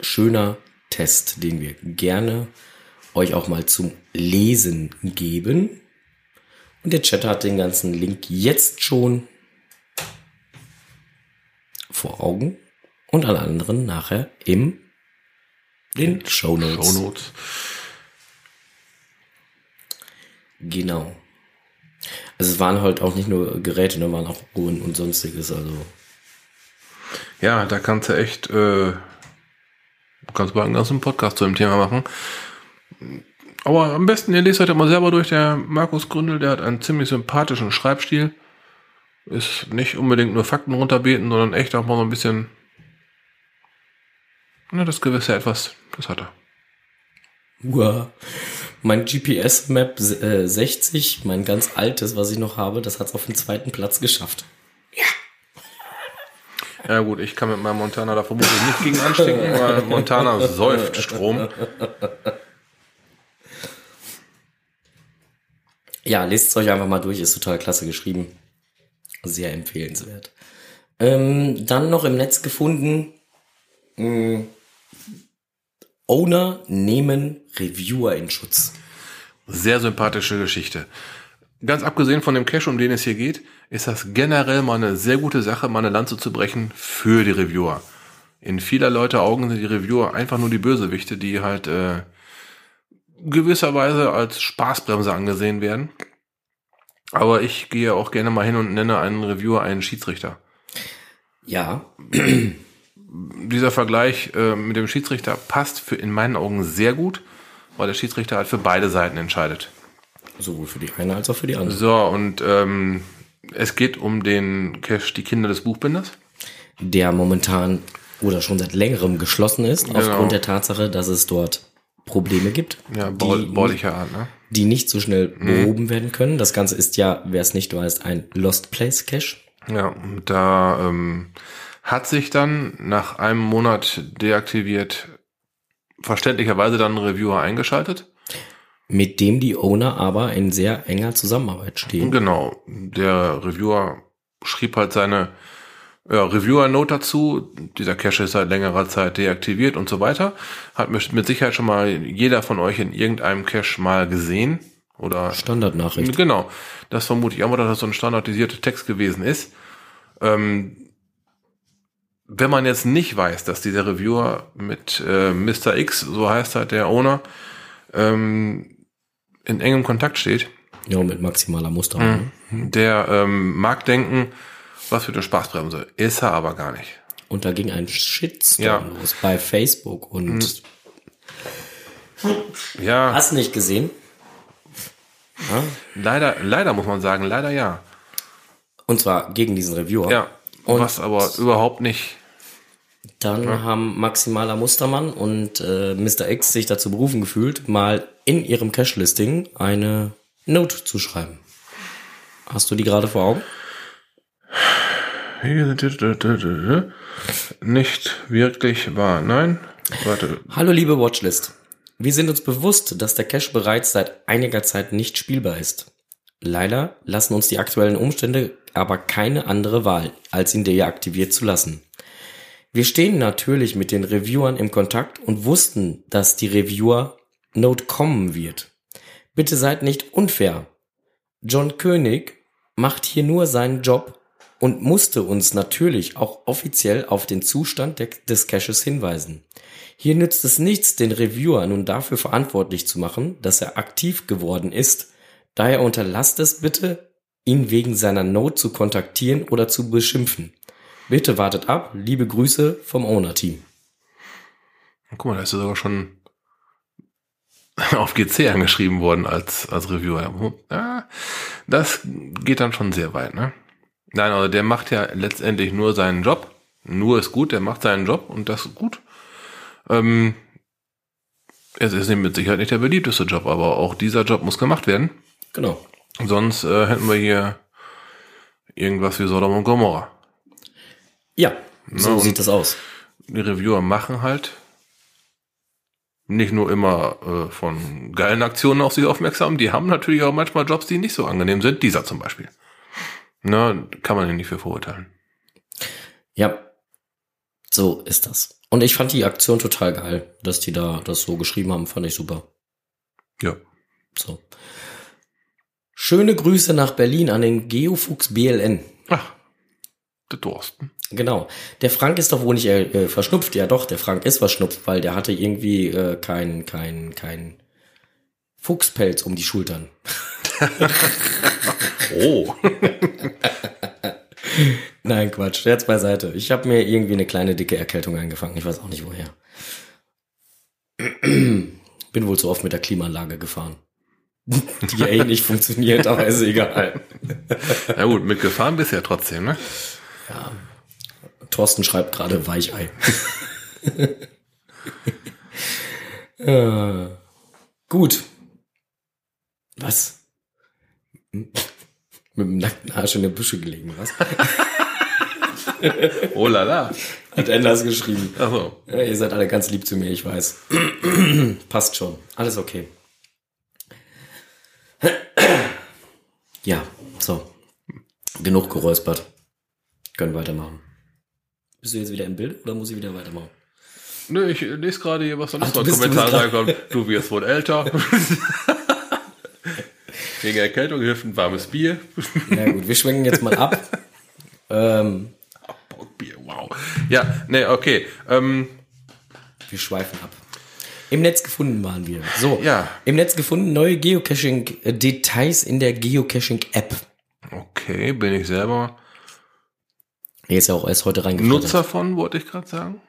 schöner Test, den wir gerne euch auch mal zum Lesen geben. Und der Chat hat den ganzen Link jetzt schon vor Augen und alle anderen nachher im den Show Notes. Shownotes. Genau. Also es waren halt auch nicht nur Geräte, ne, waren auch Uhren und sonstiges, also. Ja, da kannst du echt, äh, kannst du einen ganzen Podcast zu dem Thema machen. Aber am besten, ihr lest heute mal selber durch. Der Markus Gründel, der hat einen ziemlich sympathischen Schreibstil. Ist nicht unbedingt nur Fakten runterbeten, sondern echt auch mal so ein bisschen, na, das gewisse Etwas, das hat er. Uah. Mein GPS-Map äh, 60, mein ganz altes, was ich noch habe, das hat es auf den zweiten Platz geschafft. Ja gut, ich kann mit meinem Montana da vermutlich nicht gegen anstinken, weil Montana säuft Strom. Ja, lest es euch einfach mal durch, ist total klasse geschrieben. Sehr empfehlenswert. Ähm, dann noch im Netz gefunden, mh, Owner nehmen Reviewer in Schutz. Sehr sympathische Geschichte. Ganz abgesehen von dem Cache, um den es hier geht, ist das generell mal eine sehr gute Sache, mal eine Lanze zu brechen für die Reviewer. In vieler Leute Augen sind die Reviewer einfach nur die Bösewichte, die halt äh, gewisserweise als Spaßbremse angesehen werden. Aber ich gehe auch gerne mal hin und nenne einen Reviewer einen Schiedsrichter. Ja, Dieser Vergleich äh, mit dem Schiedsrichter passt für in meinen Augen sehr gut, weil der Schiedsrichter halt für beide Seiten entscheidet. sowohl für die eine als auch für die andere. So, und ähm, es geht um den Cache Die Kinder des Buchbinders. der momentan oder schon seit längerem geschlossen ist, Genau. aufgrund der Tatsache, dass es dort Probleme gibt, Ja, baulicher Art, ne? die nicht so schnell behoben werden können. Das Ganze ist ja, wer es nicht weiß, ein Lost Place Cache. Ja, da ähm, hat sich dann nach einem Monat deaktiviert verständlicherweise dann einen Reviewer eingeschaltet. Mit dem die Owner aber in sehr enger Zusammenarbeit stehen. Genau. Der Reviewer schrieb halt seine ja, Reviewer-Note dazu. Dieser Cache ist seit längerer Zeit deaktiviert und so weiter. Hat mit Sicherheit schon mal jeder von euch in irgendeinem Cache mal gesehen. Oder Standardnachricht. Genau. Das vermute ich auch mal, dass das so ein standardisierter Text gewesen ist. Ähm, wenn man jetzt nicht weiß, dass dieser Reviewer mit äh, Mr. X, so heißt halt der Owner, ähm, in engem Kontakt steht. Ja, mit maximaler Muster. Mhm. Der ähm, mag denken, was für eine Spaßbremse. Ist er aber gar nicht. Und da ging ein Shitstorm Ja. los bei Facebook und Ja, hast nicht gesehen? Ja? leider, leider muss man sagen, leider ja. Und zwar gegen diesen Reviewer. Ja. Und was aber überhaupt nicht. dann haben Maximaler Mustermann und äh, Mr. X sich dazu berufen gefühlt, mal in ihrem Cache-Listing eine Note zu schreiben. Hast du die gerade vor Augen? Nicht wirklich wahr. Nein. Warte. Hallo liebe Watchlist. Wir sind uns bewusst, dass der Cache bereits seit einiger Zeit nicht spielbar ist. Leider lassen uns die aktuellen Umstände aber keine andere Wahl, als ihn deaktiviert zu lassen. Wir stehen natürlich mit den Reviewern im Kontakt und wussten, dass die Reviewer-Note kommen wird. Bitte seid nicht unfair. John König macht hier nur seinen Job und musste uns natürlich auch offiziell auf den Zustand de- des Caches hinweisen. Hier nützt es nichts, den Reviewer nun dafür verantwortlich zu machen, dass er aktiv geworden ist. Daher unterlasst es bitte, ihn wegen seiner Note zu kontaktieren oder zu beschimpfen. Bitte wartet ab. Liebe Grüße vom Owner-Team. Guck mal, da ist er sogar schon auf GC angeschrieben worden als, als Reviewer. Ja, das geht dann schon sehr weit, ne? Nein, also der macht ja letztendlich nur seinen Job. Nur ist gut, der macht seinen Job und das ist gut. Ähm, es ist mit Sicherheit nicht der beliebteste Job, aber auch dieser Job muss gemacht werden. Genau. Sonst äh, hätten wir hier irgendwas wie Sodom und Gomorra. Ja, so und- sieht das aus. die Reviewer machen halt nicht nur immer äh, von geilen Aktionen auf sich aufmerksam, die haben natürlich auch manchmal Jobs, die nicht so angenehm sind. Dieser zum Beispiel. Na, kann man ja nicht für verurteilen. Ja, so ist das. Und ich fand die Aktion total geil, dass die da das so geschrieben haben, fand ich super. Ja. So. Schöne Grüße nach Berlin an den Geofuchs BLN. Ach, der Thorsten. Genau. Der Frank ist doch wohl nicht äh, verschnupft. Ja doch, der Frank ist verschnupft, weil der hatte irgendwie äh, kein, kein, kein Fuchspelz um die Schultern. Oh. Nein, Quatsch. Scherz beiseite. Ich habe mir irgendwie eine kleine dicke Erkältung eingefangen. Ich weiß auch nicht woher. Bin wohl zu oft mit der Klimaanlage gefahren. Die ja eh nicht funktioniert, aber ist egal. Na gut, mitgefahren bist du ja trotzdem, ne? Thorsten schreibt gerade Weichei. äh, gut. Was? Mit dem nackten Arsch in der Büsche gelegen, was? Oh la la. Hat Enders geschrieben. Ach so. Ja, ihr seid alle ganz lieb zu mir, ich weiß. Passt schon. Alles okay. Ja, so. Genug geräuspert. Können weitermachen. Bist du jetzt wieder im Bild oder muss ich wieder weitermachen? Nö, ich lese gerade hier, was da noch Ach, du für bist- du Kommentare bist reinkommt. Du wirst wohl älter. Wegen Erkältung hilft ein warmes Bier. Na gut, wir schwenken jetzt mal ab. ähm, Bockbier, wow. Ja, nee, okay. Ähm, wir schweifen ab. Im Netz gefunden waren wir. So, Ja. im Netz gefunden neue Geocaching-Details in der Geocaching-App. okay, bin ich selber Er ist ja auch erst heute reingefallen. Nutzer von, wollte ich gerade sagen.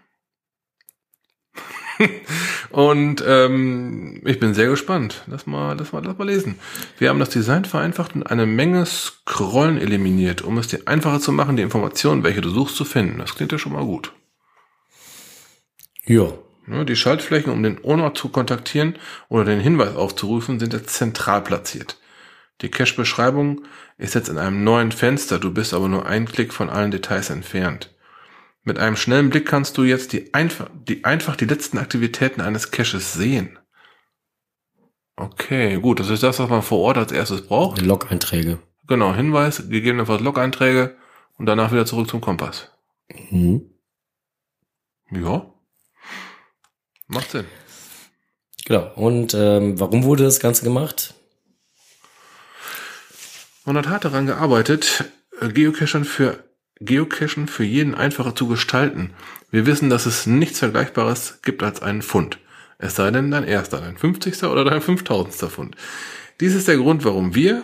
und ähm, ich bin sehr gespannt. Lass mal, lass mal, lass mal lesen. Wir haben das Design vereinfacht und eine Menge Scrollen eliminiert, um es dir einfacher zu machen, die Informationen, welche du suchst, zu finden. Das klingt ja schon mal gut. Ja. Ja, Die Schaltflächen, um den Owner zu kontaktieren oder den Hinweis aufzurufen, sind jetzt zentral platziert. Die Cache-Beschreibung ist jetzt in einem neuen Fenster, du bist aber nur einen Klick von allen Details entfernt. Mit einem schnellen Blick kannst du jetzt die einfach, die, einfach die letzten Aktivitäten eines Caches sehen. Okay, gut, das ist das, was man vor Ort als erstes braucht. Log-Einträge. Genau, Hinweis, gegebenenfalls Log-Einträge und danach wieder zurück zum Kompass. Mhm. Ja. Macht Sinn. Genau. Und ähm, warum wurde das Ganze gemacht? Man hat hart daran gearbeitet, äh, Geocachen für Geocachen für jeden einfacher zu gestalten. Wir wissen, dass es nichts Vergleichbares gibt als einen Fund. Es sei denn dein erster, dein 50. oder dein 5000. Fund. Dies ist der Grund, warum wir,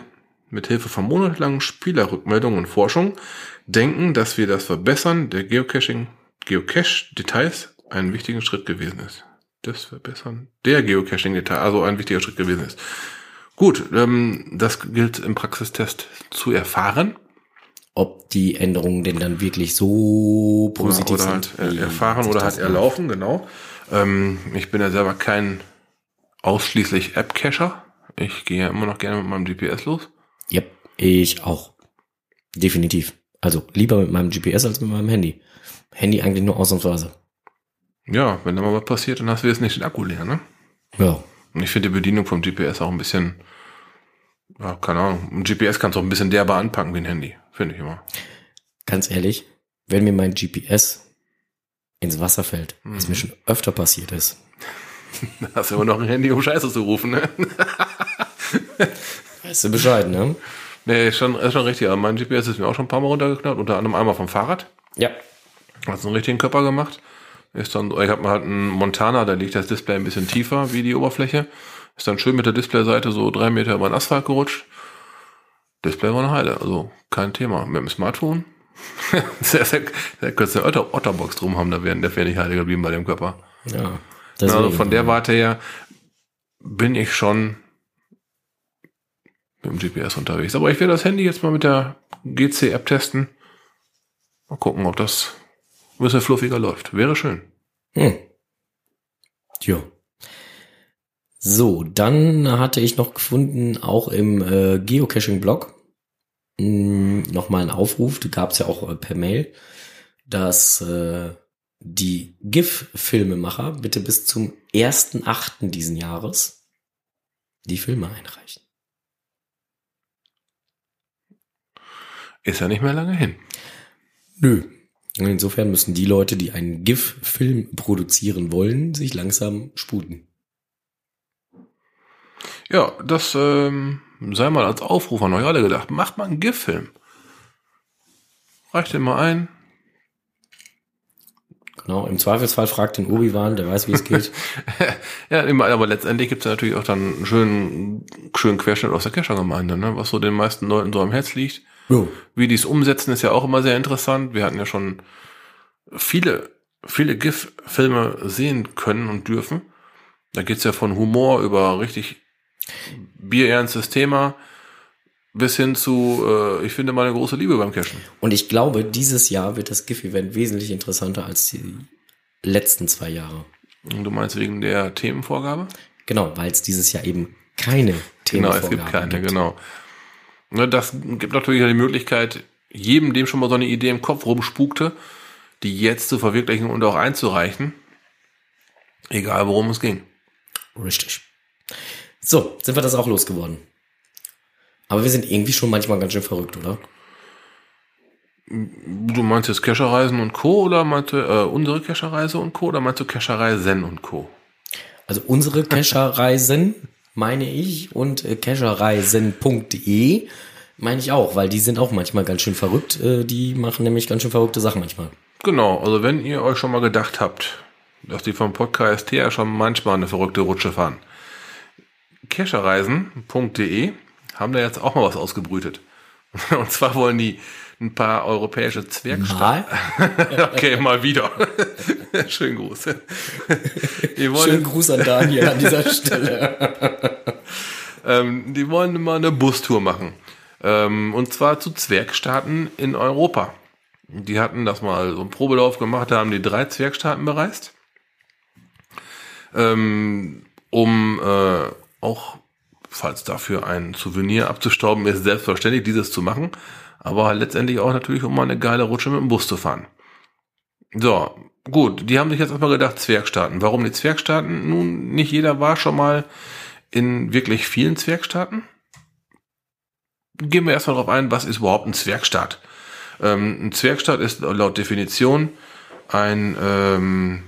mit Hilfe von monatelangen Spielerrückmeldungen und Forschung, denken, dass wir das Verbessern der Geocaching, Geocache-Details einen wichtigen Schritt gewesen ist. Das Verbessern der Geocaching-Details, also ein wichtiger Schritt gewesen ist. Gut, ähm, das gilt im Praxistest zu erfahren. Ob die Änderungen denn dann wirklich so Oder, positiv oder sind. halt erfahren oder halt erlaufen, genau. Ähm, ich bin ja selber kein ausschließlich App-Cacher. Ich gehe ja immer noch gerne mit meinem GPS los. Ja, ich auch. Definitiv. Also lieber mit meinem GPS als mit meinem Handy. Handy eigentlich nur ausnahmsweise. Ja, wenn da mal was passiert, dann hast du jetzt nicht den Akku leer, ne? Ja. Und ich finde die Bedienung vom GPS auch ein bisschen, ja, keine Ahnung, ein GPS kannst du auch ein bisschen derber anpacken wie ein Handy, finde ich immer. Ganz ehrlich, wenn mir mein GPS ins Wasser fällt, was mir schon öfter passiert ist, Da hast du immer noch ein Handy, um Scheiße zu rufen, ne? weißt du Bescheid, ne? Nee, ist schon, ist schon richtig. Aber mein GPS ist mir auch schon ein paar Mal runtergeknallt, unter anderem einmal vom Fahrrad. Ja. Hat einen richtigen Körper gemacht. Ist dann, ich habe halt einen Montana, da liegt das Display ein bisschen tiefer wie die Oberfläche. Ist dann schön mit der Displayseite so drei Meter über den Asphalt gerutscht. Display war eine Heile, also kein Thema. Mit dem Smartphone. sehr, sehr kurz eine Otter, Otterbox drum haben, da wäre der wäre nicht heile geblieben bei dem Körper. Ja. Also Deswegen. von der Warte her bin ich schon mit dem GPS unterwegs. Aber ich werde das Handy jetzt mal mit der GC-App testen. Mal gucken, ob das ein bisschen fluffiger läuft. Wäre schön. Hm. Ja. So, dann hatte ich noch gefunden, auch im äh, Geocaching-Blog, mh, nochmal einen Aufruf, gab es ja auch äh, per Mail, dass äh, die GIF-Filmemacher bitte bis zum 1.8. diesen Jahres die Filme einreichen. Ist ja nicht mehr lange hin. Nö. Und insofern müssen die Leute, die einen GIF-Film produzieren wollen, sich langsam sputen. Ja, das ähm, sei mal als Aufruf an euch alle gedacht. Macht mal einen GIF-Film. Reicht den mal ein. Genau, im Zweifelsfall fragt den Obi-Wan, der weiß, wie es geht. ja, immer, aber letztendlich gibt es natürlich auch dann einen schönen, schönen Querschnitt aus der Keschergemeinde, ne? was so den meisten Leuten so am Herz liegt. Jo. Wie die es umsetzen, ist ja auch immer sehr interessant. Wir hatten ja schon viele, viele GIF-Filme sehen können und dürfen. Da geht's ja von Humor über richtig bierernstes Thema bis hin zu, äh, ich finde meine große Liebe beim Cashen. Und ich glaube, dieses Jahr wird das GIF-Event wesentlich interessanter als die letzten zwei Jahre. Und du meinst wegen der Themenvorgabe? Genau, weil es dieses Jahr eben keine Genau, Themenvorgaben es gibt keine, genau. Ne, das gibt natürlich die Möglichkeit, jedem, dem schon mal so eine Idee im Kopf rumspukte, die jetzt zu verwirklichen und auch einzureichen. Egal, worum es ging. Richtig. So, sind wir das auch losgeworden. Aber wir sind irgendwie schon manchmal ganz schön verrückt, oder? Du meinst jetzt Kescherreisen und Co. oder meinst du äh, unsere Kescherreise und Co. oder meinst du Kescherei Zen und Co.? Also unsere Cacherreisen meine ich und äh, cachereisen.de meine ich auch, weil die sind auch manchmal ganz schön verrückt. Äh, die machen nämlich ganz schön verrückte Sachen manchmal. Genau, also wenn ihr euch schon mal gedacht habt, dass die vom Podcast her schon manchmal eine verrückte Rutsche fahren. Kescherreisen.de haben da jetzt auch mal was ausgebrütet. Und zwar wollen die ein paar europäische Zwergstaaten. Okay, mal wieder. Schönen Gruß. Schönen Gruß an Daniel an dieser Stelle. ähm, die wollen mal eine Bustour machen. Ähm, und zwar zu Zwergstaaten in Europa. Die hatten das mal so einen Probelauf gemacht, da haben die drei Zwergstaaten bereist. Ähm, um äh, auch, falls dafür ein Souvenir abzustauben ist, selbstverständlich dieses zu machen. Aber letztendlich auch natürlich, um mal eine geile Rutsche mit dem Bus zu fahren. So, gut, die haben sich jetzt erstmal gedacht, Zwergstaaten. Warum die Zwergstaaten? Nun, nicht jeder war schon mal in wirklich vielen Zwergstaaten. Gehen wir erstmal darauf ein, was ist überhaupt ein Zwergstaat? Ähm, ein Zwergstaat ist laut Definition ein ähm,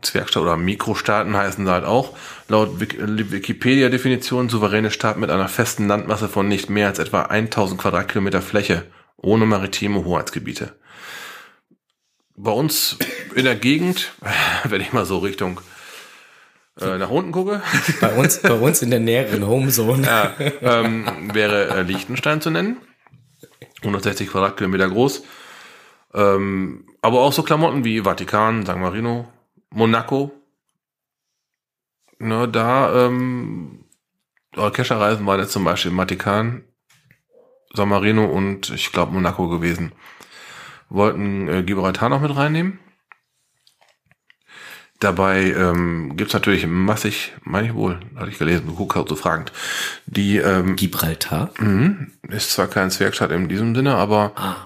Zwergstaat oder Mikrostaaten heißen sie halt auch. Laut Wikipedia-Definition souveräne Staat mit einer festen Landmasse von nicht mehr als etwa 1000 Quadratkilometer Fläche, ohne maritime Hoheitsgebiete. Bei uns in der Gegend, wenn ich mal so Richtung äh, nach unten gucke. Bei uns, bei uns in der näheren Homezone. Ja, ähm, wäre äh, Liechtenstein zu nennen. 160 Quadratkilometer groß. Ähm, aber auch so Klamotten wie Vatikan, San Marino, Monaco. Ne, da, ähm, Kescherreisen waren jetzt zum Beispiel Vatikan, San Marino und ich glaube Monaco gewesen. Wollten äh, Gibraltar noch mit reinnehmen. Dabei ähm, gibt natürlich massig, meine ich wohl, hatte ich gelesen, du guckst halt so fragend. Die ähm, Gibraltar mh, ist zwar kein Zwergstaat in diesem Sinne, aber Ah.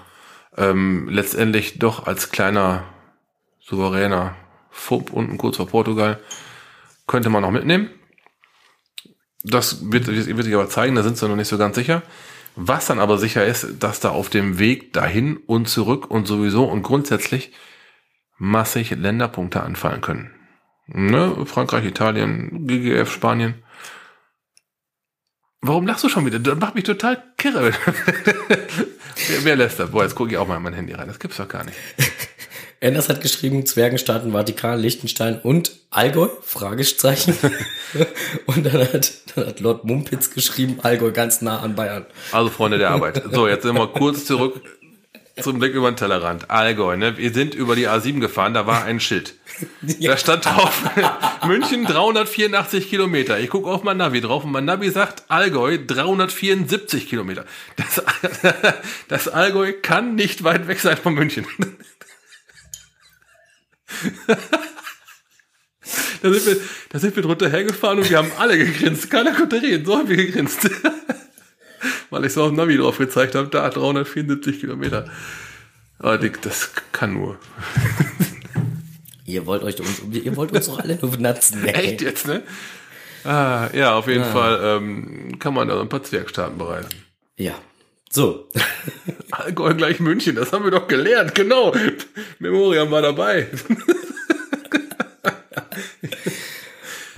ähm, letztendlich doch als kleiner souveräner Fub unten kurz vor Portugal könnte man noch mitnehmen. Das wird, wird sich aber zeigen, da sind sie noch nicht so ganz sicher. Was dann aber sicher ist, dass da auf dem Weg dahin und zurück und sowieso und grundsätzlich massig Länderpunkte anfallen können. Ne? Frankreich, Italien, GGF, Spanien. Warum lachst du schon wieder? Das macht mich total kirre. wer, wer lässt das? Boah, jetzt gucke ich auch mal in mein Handy rein. Das gibt's doch gar nicht. Anders hat geschrieben, Zwergenstaaten, Vatikan, Liechtenstein und Allgäu, Fragezeichen. und dann hat, dann hat Lord Mumpitz geschrieben, Allgäu ganz nah an Bayern. Also Freunde der Arbeit. So, jetzt sind wir kurz zurück zum Blick über den Tellerrand. Allgäu, ne? Wir sind über die A7 gefahren, da war ein Schild. Da stand drauf, München 384 Kilometer. Ich gucke auf mein Navi drauf und mein Navi sagt Allgäu 374 Kilometer. Das, das Allgäu kann nicht weit weg sein von München. Da sind, wir, da sind wir drunter hergefahren und wir haben alle gegrinst. Keiner konnte reden, so haben wir gegrinst. Weil ich so auf dem Navi drauf gezeigt habe, da 374 Kilometer. Aber Dick, das kann nur. Ihr wollt euch uns, ihr wollt uns doch alle nur benutzen. ey. Echt jetzt, ne? Ah, ja, auf jeden Fall ähm, kann man da so ein paar Zwergstaaten bereisen. Ja. So. Allgäu gleich München, das haben wir doch gelernt, genau. Memoriam war dabei.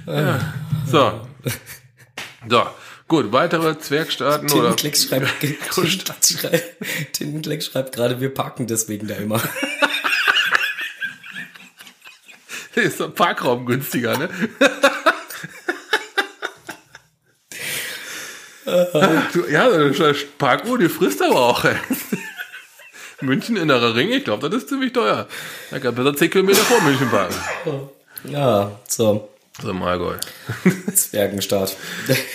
ja, so. So, gut, weitere Zwergstaaten oder Tintenklecks schreibt, schreibt, Tintenklecks schreibt gerade, wir parken deswegen da immer. ist der Parkraum günstiger, ne? Du, ja, Parkuhr, die frisst aber auch. München innerer Ring, ich glaube, das ist ziemlich teuer. Da kann besser 10 Kilometer vor München parken. Ja, so. So Allgäu. Zwergenstaat.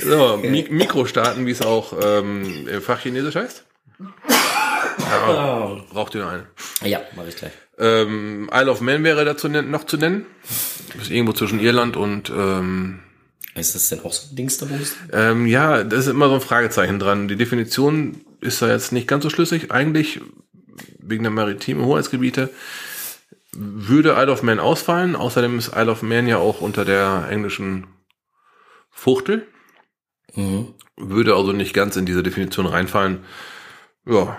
So, Mi Mikrostaaten, wie es auch ähm, im Fachchinesisch heißt. Ja, braucht ihr noch einen. Ja, mache ich gleich. Ähm, Isle of Man wäre dazu noch zu nennen. Ist irgendwo zwischen Irland und ähm, Ist das denn auch so ein Dings da wo es- Ähm, ja, da ist immer so ein Fragezeichen dran. Die Definition ist da jetzt nicht ganz so schlüssig. Eigentlich, wegen der maritimen Hoheitsgebiete, würde Isle of Man ausfallen. Außerdem ist Isle of Man ja auch unter der englischen Fuchtel. Mhm. Würde also nicht ganz in diese Definition reinfallen. Ja.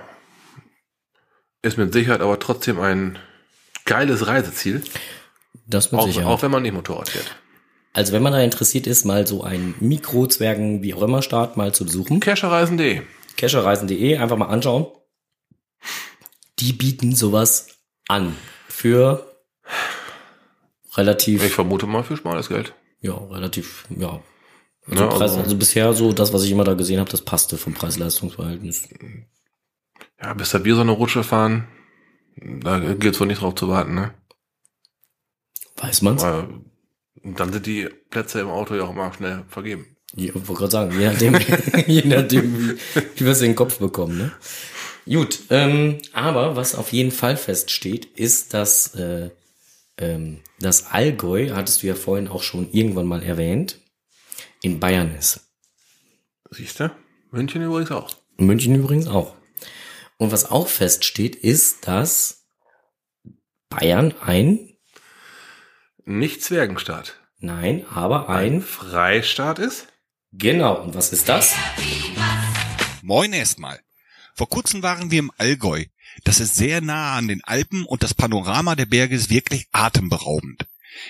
Ist mit Sicherheit aber trotzdem ein geiles Reiseziel. Das mit Auch, Sicherheit. auch wenn man nicht Motorrad fährt. Also wenn man da interessiert ist, mal so einen Mikrozwergen, wie auch immer, Start mal zu besuchen. Kescherreisen.de. Kescherreisen.de, einfach mal anschauen. Die bieten sowas an. Für relativ, Ich vermute mal für schmales Geld. ja, relativ, ja. Also, Ja, Preis, also- also bisher so, das, was ich immer da gesehen habe, das passte vom Preis-Leistungs-Verhältnis. Ja, bis da wir so eine Rutsche fahren, da gilt's wohl nicht drauf zu warten, ne? Weiß man's? Weil dann sind die Plätze im Auto ja auch immer schnell vergeben. Ja, wollte gerade sagen, je nachdem, je nachdem wie, wir es in den Kopf bekommen. Ne? Gut, ähm, aber was auf jeden Fall feststeht, ist, dass äh, ähm, das Allgäu, hattest du ja vorhin auch schon irgendwann mal erwähnt, in Bayern ist. Siehst du? München übrigens auch. München übrigens auch. Und was auch feststeht, ist, dass Bayern ein? Nicht Zwergenstaat. Nein, aber ein. Freistaat ist? Genau. Und was ist das? Moin erstmal. Vor kurzem waren wir im Allgäu. Das ist sehr nah an den Alpen und das Panorama der Berge ist wirklich atemberaubend.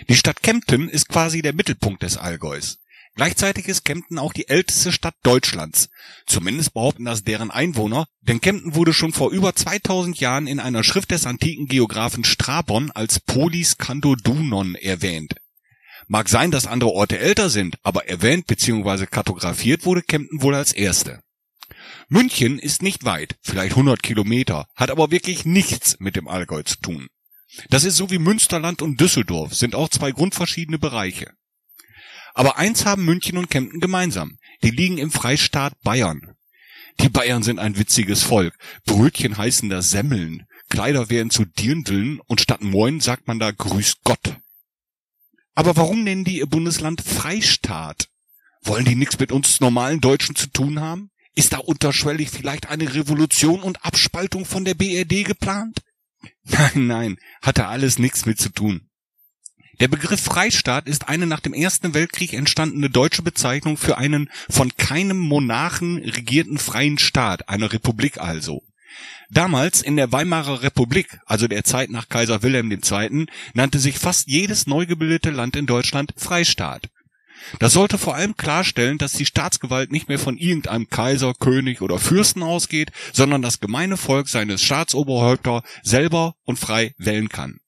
Die Stadt Kempten ist quasi der Mittelpunkt des Allgäus. Gleichzeitig ist Kempten auch die älteste Stadt Deutschlands. Zumindest behaupten das deren Einwohner, denn Kempten wurde schon vor über 2000 Jahren in einer Schrift des antiken Geographen Strabon als Polis Candodunon erwähnt. Mag sein, dass andere Orte älter sind, aber erwähnt bzw. kartografiert wurde Kempten wohl als erste. München ist nicht weit, vielleicht 100 Kilometer, hat aber wirklich nichts mit dem Allgäu zu tun. Das ist so wie Münsterland und Düsseldorf, sind auch zwei grundverschiedene Bereiche. Aber eins haben München und Kempten gemeinsam. Die liegen im Freistaat Bayern. Die Bayern sind ein witziges Volk. Brötchen heißen da Semmeln. Kleider werden zu Dirndeln und statt Moin sagt man da Grüß Gott. Aber warum nennen die ihr Bundesland Freistaat? Wollen die nichts mit uns normalen Deutschen zu tun haben? Ist da unterschwellig vielleicht eine Revolution und Abspaltung von der BRD geplant? Nein, nein, hatte alles nichts mit zu tun. Der Begriff Freistaat ist eine nach dem Ersten Weltkrieg entstandene deutsche Bezeichnung für einen von keinem Monarchen regierten freien Staat, eine Republik also. Damals in der Weimarer Republik, also der Zeit nach Kaiser Wilhelm II., nannte sich fast jedes neu gebildete Land in Deutschland Freistaat. Das sollte vor allem klarstellen, dass die Staatsgewalt nicht mehr von irgendeinem Kaiser, König oder Fürsten ausgeht, sondern das gemeine Volk seines Staatsoberhäupter selber und frei wählen kann.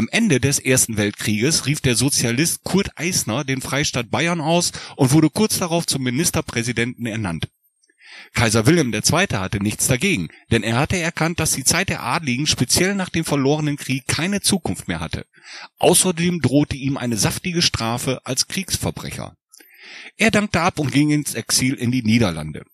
Am Ende des Ersten Weltkrieges rief der Sozialist Kurt Eisner den Freistaat Bayern aus und wurde kurz darauf zum Ministerpräsidenten ernannt. Kaiser Wilhelm II. hatte nichts dagegen, denn er hatte erkannt, dass die Zeit der Adligen speziell nach dem verlorenen Krieg keine Zukunft mehr hatte. Außerdem drohte ihm eine saftige Strafe als Kriegsverbrecher. Er dankte ab und ging ins Exil in die Niederlande.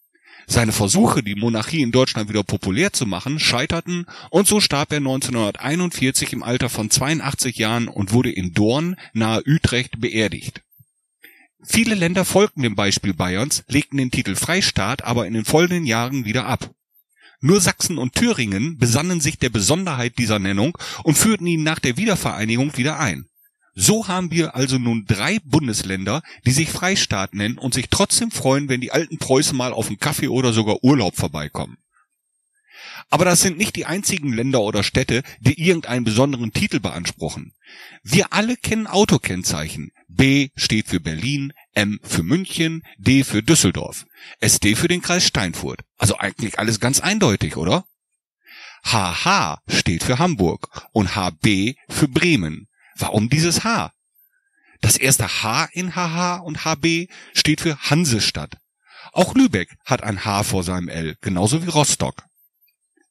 Seine Versuche, die Monarchie in Deutschland wieder populär zu machen, scheiterten und so starb er 1941 im Alter von 82 Jahren und wurde in Dorn nahe Utrecht beerdigt. Viele Länder folgten dem Beispiel Bayerns, legten den Titel Freistaat aber in den folgenden Jahren wieder ab. Nur Sachsen und Thüringen besannen sich der Besonderheit dieser Nennung und führten ihn nach der Wiedervereinigung wieder ein. So haben wir also nun drei Bundesländer, die sich Freistaat nennen und sich trotzdem freuen, wenn die alten Preußen mal auf einen Kaffee oder sogar Urlaub vorbeikommen. Aber das sind nicht die einzigen Länder oder Städte, die irgendeinen besonderen Titel beanspruchen. Wir alle kennen Autokennzeichen. B steht für Berlin, M für München, D für Düsseldorf, SD für den Kreis Steinfurt. Also eigentlich alles ganz eindeutig, oder? HH steht für Hamburg und HB für Bremen. Warum dieses H? Das erste H in HH und HB steht für Hansestadt. Auch Lübeck hat ein H vor seinem L, genauso wie Rostock.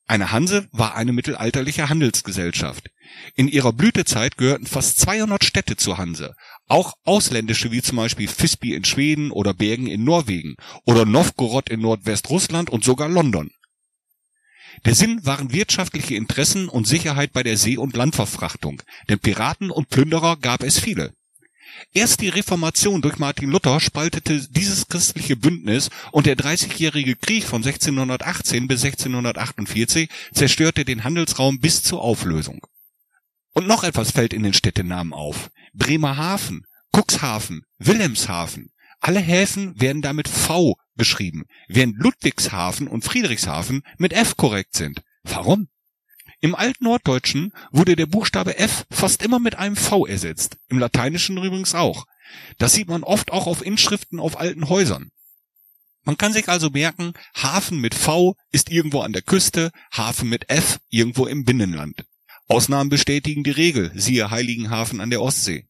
Eine Hanse war eine mittelalterliche Handelsgesellschaft. In ihrer Blütezeit gehörten fast 200 Städte zur Hanse, auch ausländische wie zum Beispiel Visby in Schweden oder Bergen in Norwegen oder Novgorod in Nordwestrussland und sogar London. Der Sinn waren wirtschaftliche Interessen und Sicherheit bei der See- und Landverfrachtung, denn Piraten und Plünderer gab es viele. Erst die Reformation durch Martin Luther spaltete dieses christliche Bündnis und der Dreißigjährige Krieg von 1618 bis 1648 zerstörte den Handelsraum bis zur Auflösung. Und noch etwas fällt in den Städtenamen auf. Bremerhaven, Cuxhaven, Wilhelmshaven. Alle Häfen werden damit V beschrieben, während Ludwigshafen und Friedrichshafen mit F korrekt sind. Warum? Im Altnorddeutschen wurde der Buchstabe F fast immer mit einem V ersetzt, im Lateinischen übrigens auch. Das sieht man oft auch auf Inschriften auf alten Häusern. Man kann sich also merken, Hafen mit V ist irgendwo an der Küste, Hafen mit F irgendwo im Binnenland. Ausnahmen bestätigen die Regel, siehe Heiligenhafen an der Ostsee.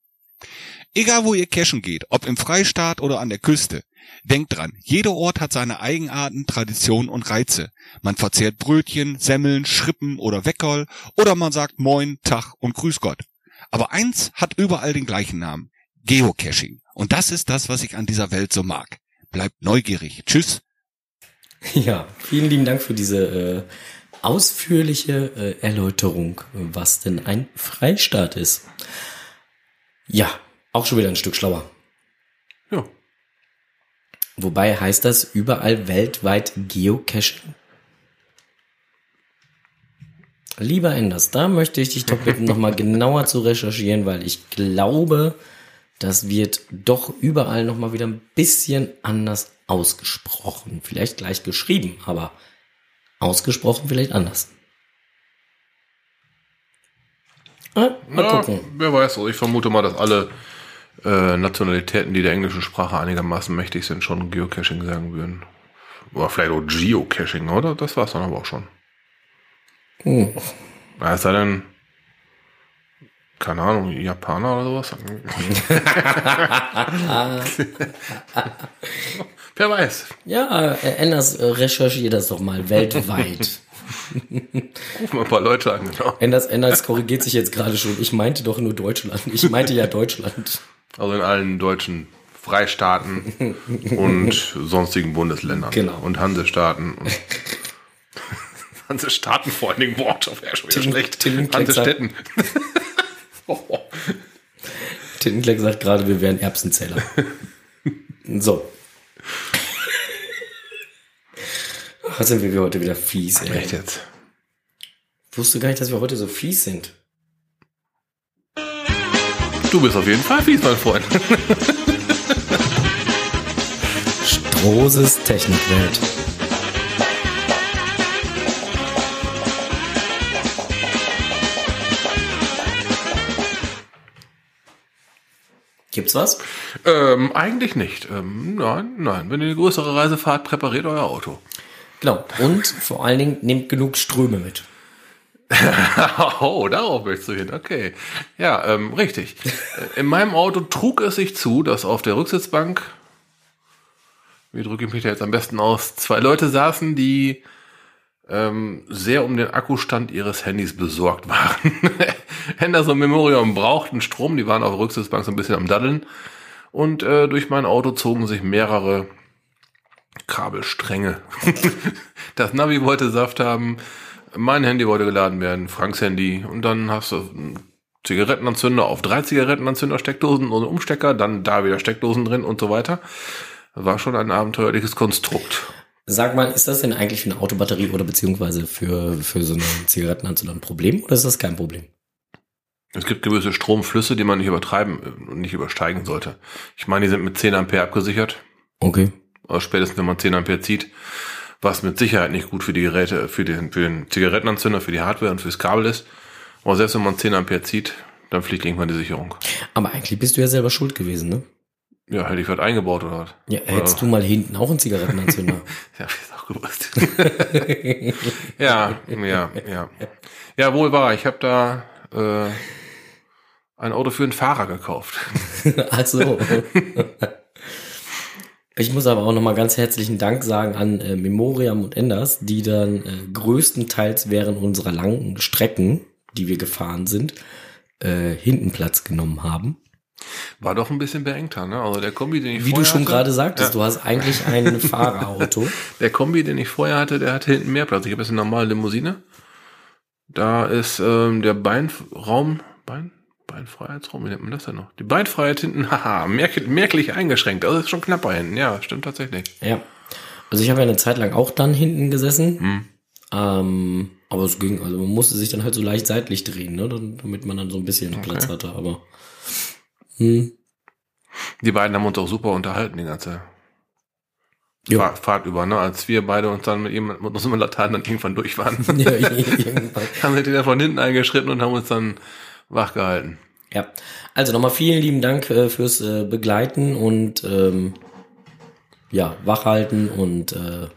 Egal wo ihr cashen geht, ob im Freistaat oder an der Küste, denkt dran, jeder Ort hat seine Eigenarten, Traditionen und Reize. Man verzehrt Brötchen, Semmeln, Schrippen oder Weckerl oder man sagt Moin, Tag und Grüß Gott. Aber eins hat überall den gleichen Namen. Geocaching. Und das ist das, was ich an dieser Welt so mag. Bleibt neugierig. Tschüss. Ja, vielen lieben Dank für diese äh, ausführliche äh, Erläuterung, was denn ein Freistaat ist. Ja, auch schon wieder ein Stück schlauer. Ja. Wobei heißt das überall weltweit Geocaching? Lieber Enders, da möchte ich dich doch bitten, nochmal genauer zu recherchieren, weil ich glaube, das wird doch überall nochmal wieder ein bisschen anders ausgesprochen. Vielleicht gleich geschrieben, aber ausgesprochen vielleicht anders. Ah, mal Ja, gucken. wer weiß, also ich vermute mal, dass alle äh, Nationalitäten, die der englischen Sprache einigermaßen mächtig sind, schon Geocaching sagen würden. Oder vielleicht auch Geocaching, oder? Das war's dann aber auch schon. Hm. Ja, es sei denn, keine Ahnung, Japaner oder sowas. wer weiß. Ja, äh, Enders, äh, recherchier das doch mal weltweit. Rufen wir ein paar Leute an, genau. Enders, Enders korrigiert sich jetzt gerade schon. Ich meinte doch nur Deutschland. Ich meinte ja Deutschland. Also in allen deutschen Freistaaten und sonstigen Bundesländern. Genau. Und Hansestaaten. Und Hansestaaten vor allen Dingen, boah, das wäre schon wieder Tim- schlecht. Tim. Hansestädten. oh, Tintenkleck sagt gerade, wir wären Erbsenzähler. So. Was sind wir heute wieder fies, ey. echt jetzt. Wusste gar nicht, dass wir heute so fies sind. Du bist auf jeden Fall fies, mein Freund. Strohses Technikwelt. Gibt's was? ähm, eigentlich nicht. Ähm, nein, nein. Wenn ihr eine größere Reise fahrt, präpariert euer Auto. Genau. Und vor allen Dingen nehmt genug Ströme mit. Oh, darauf möchtest du hin. Okay. Ja, ähm, richtig. Äh, In meinem Auto trug es sich zu, dass auf der Rücksitzbank, wie drücke ich mich da jetzt am besten aus, zwei Leute saßen, die ähm, sehr um den Akkustand ihres Handys besorgt waren. Händers und Memorium brauchten Strom, die waren auf der Rücksitzbank so ein bisschen am Daddeln. Und äh, durch mein Auto zogen sich mehrere Kabelstränge. das Navi wollte Saft haben, mein Handy wollte geladen werden, Franks Handy und dann hast du einen Zigarettenanzünder auf drei Zigarettenanzünder, Steckdosen und Umstecker, dann da wieder Steckdosen drin und so weiter. War schon ein abenteuerliches Konstrukt. Sag mal, ist das denn eigentlich für eine Autobatterie oder beziehungsweise für, für so eine Zigarettenanzünder ein Problem oder ist das kein Problem? Es gibt gewisse Stromflüsse, die man nicht übertreiben und nicht übersteigen sollte. Ich meine, die sind mit 10 Ampere abgesichert. Okay. Aber spätestens, wenn man 10 Ampere zieht, was mit Sicherheit nicht gut für die Geräte, für den, für den Zigarettenanzünder, für die Hardware und fürs Kabel ist. Aber selbst wenn man 10 Ampere zieht, dann fliegt irgendwann die Sicherung. Aber eigentlich bist du ja selber schuld gewesen, ne? Ja, hätte ich was eingebaut oder was? Ja, hättest du mal hinten auch einen Zigarettenanzünder. Ja, hab ich auch gewusst. ja, ja, ja. Ja, wohl wahr. Ich habe da äh, ein Auto für einen Fahrer gekauft. Ach so. Ich muss aber auch nochmal ganz herzlichen Dank sagen an äh, Memoriam und Enders, die dann äh, größtenteils während unserer langen Strecken, die wir gefahren sind, äh, hinten Platz genommen haben. War doch ein bisschen beengter, ne? Also der Kombi, den ich Wie du schon gerade sagtest, Ja. du hast eigentlich ein Fahrerauto. Der Kombi, den ich vorher hatte, der hatte hinten mehr Platz. Ich habe jetzt eine normale Limousine. Da ist ähm, der Beinraum, Bein, Beinfreiheitsraum, wie nennt man das denn noch? Die Beinfreiheit hinten, haha, merk, merklich eingeschränkt. Also ist schon knapper hinten. Ja, stimmt tatsächlich. Ja. Also ich habe ja eine Zeit lang auch dann hinten gesessen. Hm. Ähm, aber es ging, also man musste sich dann halt so leicht seitlich drehen, ne, dann- damit man dann so ein bisschen Platz hatte, aber hm, Die beiden haben uns auch super unterhalten, die ganze ja, Fahrt, Fahrt über, ne? Als wir beide uns dann mit, jemand, mit unserem Latein dann irgendwann durch waren, ja, irgendwann. haben sie wieder von hinten eingeschritten und haben uns dann wach gehalten. ja. Also nochmal vielen lieben Dank äh, fürs äh, Begleiten und ähm, ja, wachhalten und äh,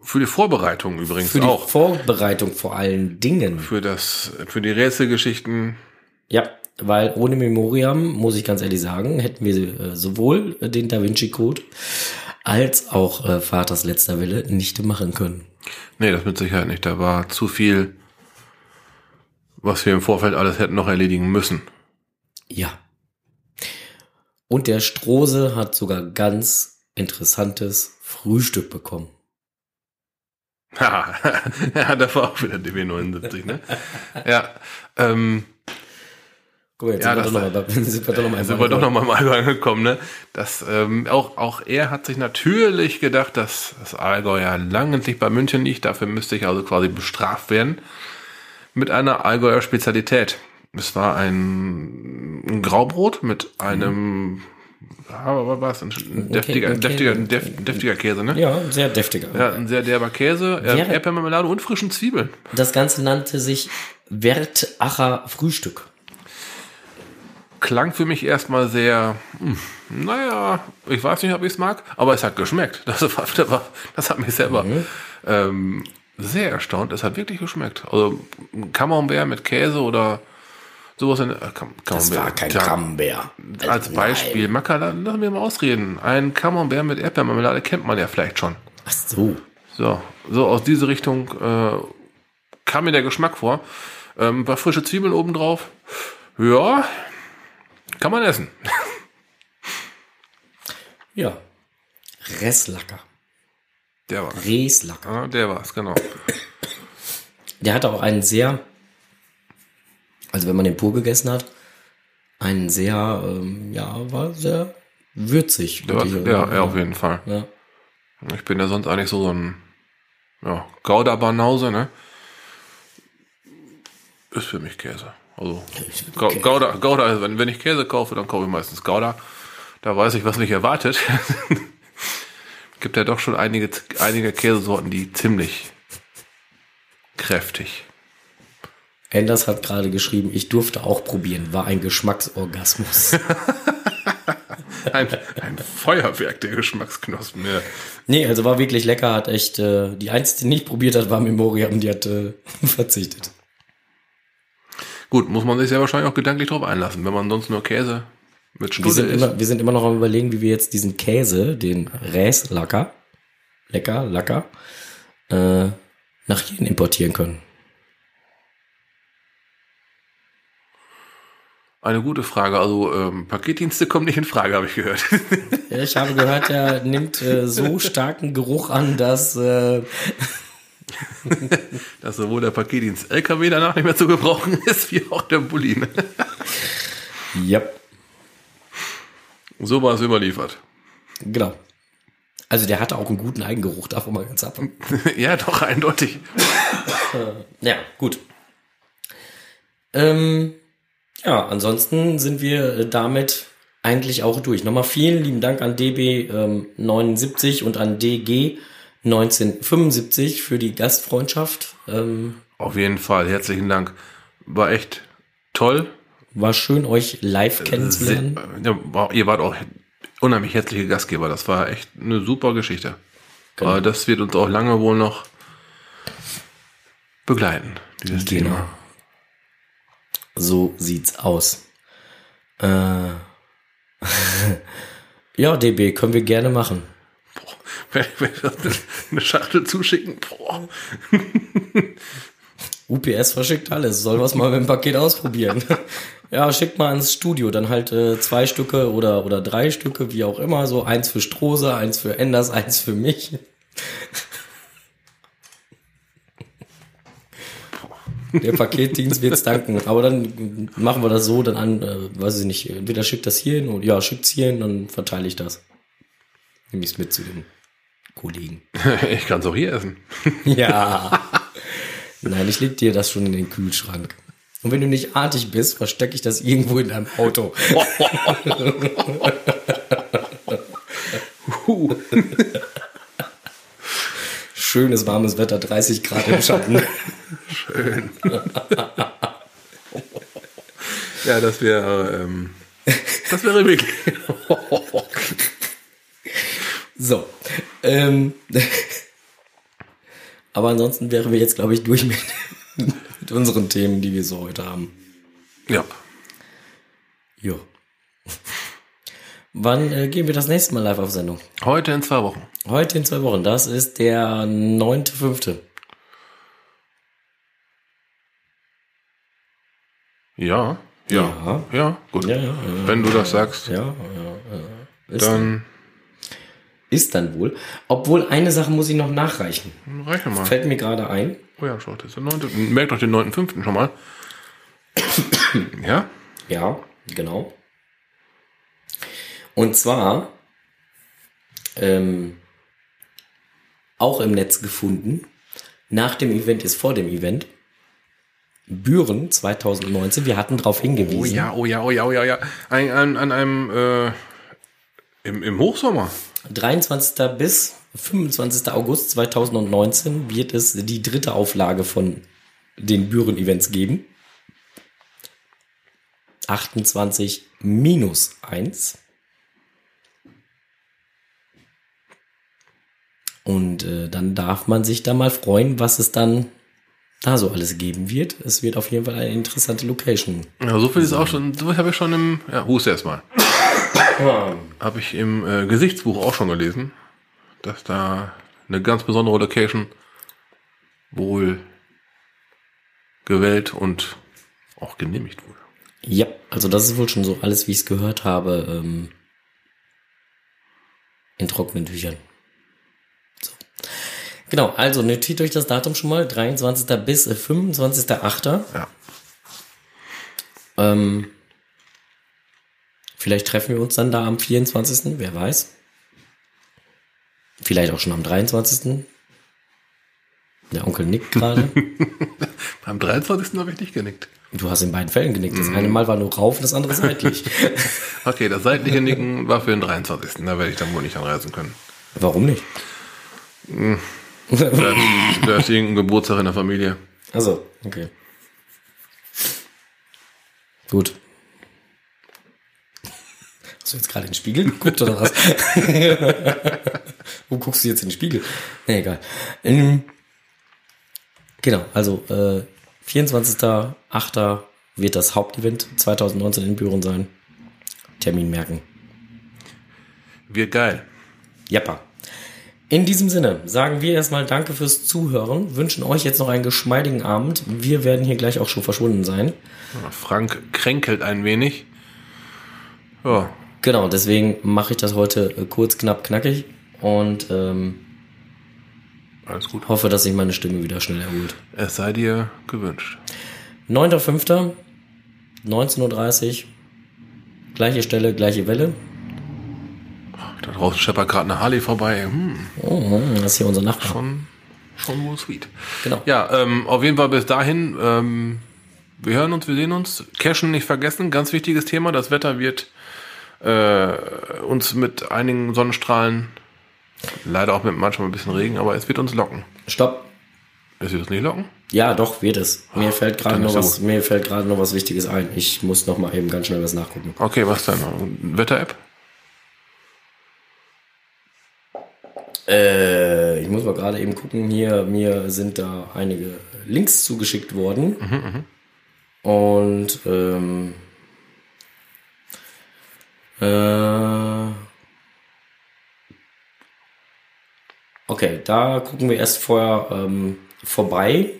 Für die Vorbereitung übrigens für die auch. Vorbereitung vor allen Dingen. Für das, für die Rätselgeschichten. Ja, weil ohne Memoriam, muss ich ganz ehrlich sagen, hätten wir äh, sowohl den Da Vinci Code als auch äh, Vaters letzter Wille nicht machen können. Nee, das mit Sicherheit nicht. Da war zu viel, was wir im Vorfeld alles hätten noch erledigen müssen. Ja. Und der Strose hat sogar ganz interessantes Frühstück bekommen. Ja, da war auch wieder DB79, ne? Ja, ähm, Guck mal, jetzt Ja, sind, wir das- doch noch mal, sind wir doch noch mal sind wir doch noch mal im Allgäu angekommen, ne? Das, ähm, auch, auch er hat sich natürlich gedacht, dass das Allgäu ja lang endlich bei München liegt, dafür müsste ich also quasi bestraft werden. Mit einer Allgäuer Spezialität. Es war ein, ein Graubrot mit einem, ja, was, ein deftiger, ein Käse. deftiger, def, deftiger Käse, ne? Ja, sehr deftiger. Ja, ein sehr derber Käse, äh, Wäre- Erdbeermarmelade und frischen Zwiebeln. Das Ganze nannte sich Wertacher Frühstück. Klang für mich erstmal sehr, hm, naja, ich weiß nicht, ob ich es mag, aber es hat geschmeckt. Das, war, das, war, das hat mich selber ähm, sehr erstaunt. Es hat wirklich geschmeckt. Also Camembert mit Käse oder sowas. In, äh, Cam- Camembert. Ja, Camembert. Als Beispiel, Makala, lass mir mal ausreden. Ein Camembert mit Erdbeermarmelade kennt man ja vielleicht schon. Ach so. So, so aus diese Richtung äh, kam mir der Geschmack vor. Ähm, ein paar frische Zwiebeln obendrauf. Ja, kann man essen. Ja. Resslacker. Der war's. Reslacker. Ja, der war's, genau. Der hatte auch einen sehr, also wenn man den pur gegessen hat, einen sehr, ähm, ja, war sehr würzig. Der war, ja, sagen. ja, auf jeden Fall. ja. Ich bin ja sonst eigentlich so so ein ja, Gouda-Banause, ne? Ist für mich Käse. Also Gouda, Gouda, wenn, wenn ich Käse kaufe, dann kaufe ich meistens Gouda. Da weiß ich, was mich erwartet. Gibt ja doch schon einige, einige Käsesorten, die ziemlich kräftig. Anders hat gerade geschrieben, ich durfte auch probieren, war ein Geschmacksorgasmus. Ein, ein Feuerwerk der Geschmacksknospen. Ja. nee, also war wirklich lecker, hat echt, äh, die einzige, die nicht probiert hat, war Memoria und die hat äh, verzichtet. Gut, muss man sich ja wahrscheinlich auch gedanklich drauf einlassen, wenn man sonst nur Käse mit Wir sind, immer, wir sind immer noch am überlegen, wie wir jetzt diesen Käse, den Räslacker, lecker, lecker, äh, nach hier importieren können. Eine gute Frage. Also ähm, Paketdienste kommen nicht in Frage, habe ich gehört. Ich habe gehört, er nimmt äh, so starken Geruch an, dass äh, Dass sowohl der Paketdienst LKW danach nicht mehr zu gebrauchen ist, wie auch der Bulli. ne? ja, So war es überliefert. genau. Also der hatte auch einen guten Eigengeruch, davon mal ganz ab. ja, doch, eindeutig. Ja, gut. Ähm, ja, ansonsten sind wir äh, damit eigentlich auch durch. Nochmal vielen lieben Dank an DB ähm, 79 und an DG 1975 für die Gastfreundschaft. Ähm, Auf jeden Fall, herzlichen Dank. War echt toll. War schön, euch live kennenzulernen. Se- ja, ihr wart auch unheimlich herzliche Gastgeber. Das war echt eine super Geschichte. Genau. Aber das wird uns auch lange wohl noch begleiten, dieses Genau. Thema. So sieht's aus. Äh, ja, DB, können wir gerne machen. Wenn wenn wir eine Schachtel zuschicken, boah. UPS verschickt alles. Soll was mal mit dem Paket ausprobieren. Ja, schickt mal ins Studio. Dann halt äh, zwei Stücke oder, oder drei Stücke, wie auch immer. So eins für Strose, eins für Enders, eins für mich. Der Paketdienst wird's danken. Aber dann machen wir das so, dann an, äh, weiß ich nicht, entweder schickt das hier hin oder ja, schickt's hier hin, dann verteile ich das. Nehme ich's mit zu den Kollegen. Ich kann es auch hier essen. Ja. Nein, ich leg dir das schon in den Kühlschrank. Und wenn du nicht artig bist, verstecke ich das irgendwo in deinem Auto. Schönes warmes Wetter, 30 Grad im Schatten. Ja, das wäre, ähm, das wäre wirklich. So. Ähm, aber ansonsten wären wir jetzt, glaube ich, durch mit, mit unseren Themen, die wir so heute haben. ja. Jo. Wann äh, gehen wir das nächste Mal live auf Sendung? Heute in zwei Wochen. Heute in zwei Wochen. Das ist der 9.5. Ja. Ja. Ja, gut. Ja, ja, ja. Wenn du das sagst, Ja, ja, ja. Dann ist dann wohl. Obwohl, eine Sache muss ich noch nachreichen. reiche mal. Fällt mir gerade ein. Oh ja, schaut, das ist der 9. Merkt doch den 9.5. schon mal. ja? Ja, genau. Und zwar ähm, auch im Netz gefunden. Nach dem Event ist vor dem Event. Büren 2019. Wir hatten darauf hingewiesen. Oh ja, oh ja, oh ja, oh ja, ja. Ein, an, an einem, äh, im, im Hochsommer. 23. bis 25. August 2019 wird es die dritte Auflage von den Büren-Events geben. 28 minus 1. Und äh, dann darf man sich da mal freuen, was es dann da so alles geben wird. Es wird auf jeden Fall eine interessante Location. Ja, so viel ist auch schon, so habe ich schon im, ja, huste erstmal. Habe ich im äh, Gesichtsbuch auch schon gelesen, dass da eine ganz besondere Location wohl gewählt und auch genehmigt wurde. Ja, also das ist wohl schon so alles, wie ich es gehört habe, ähm, in trockenen Tüchern. So. Genau, also notiert euch das Datum schon mal, 23. bis 25.8. Ja. Ähm, vielleicht treffen wir uns dann da am 24., wer weiß. Vielleicht auch schon am 23. Der Onkel nickt gerade. Beim 23. habe ich nicht genickt. Du hast in beiden Fällen genickt. Das eine Mal war nur rauf, das andere seitlich. Okay, das seitliche Nicken war für den 23. Da werde ich dann wohl nicht anreisen können. Warum nicht? Da, da ist irgendein Geburtstag in der Familie. Also, okay. Gut. Hast du jetzt gerade in den Spiegel geguckt oder was? Wo guckst du jetzt in den Spiegel? Nee, egal. Ähm, genau, also äh, 24.08. wird das Hauptevent 2019 in Büren sein. Termin merken. Wird geil. Jappa. In diesem Sinne sagen wir erstmal Danke fürs Zuhören, wünschen euch jetzt noch einen geschmeidigen Abend. Wir werden hier gleich auch schon verschwunden sein. Frank kränkelt ein wenig. Ja, Genau, deswegen mache ich das heute äh, kurz, knapp, knackig und ähm, alles gut. hoffe, dass sich meine Stimme wieder schnell erholt. Es sei dir gewünscht. 9.5. 19.30 Uhr. Gleiche Stelle, gleiche Welle. Da draußen scheppert gerade eine Harley vorbei. Hm, Oh, das ist hier unser Nachbar. schon, schon wohl sweet. Genau. Ja, ähm, auf jeden Fall bis dahin. Ähm, wir hören uns, wir sehen uns. Cashen nicht vergessen, ganz wichtiges Thema. Das Wetter wird äh, uns mit einigen Sonnenstrahlen, leider auch mit manchmal ein bisschen Regen, aber es wird uns locken. Stopp. Es wird uns nicht locken? Ja, doch, wird es. Mir fällt gerade noch was, mir fällt noch was Wichtiges ein. Ich muss noch mal eben ganz schnell was nachgucken. Okay, was denn? Wetter-App? Äh, ich muss mal gerade eben gucken. Hier, mir sind da einige Links zugeschickt worden. Und ähm, äh, okay, da gucken wir erst vorher ähm, vorbei,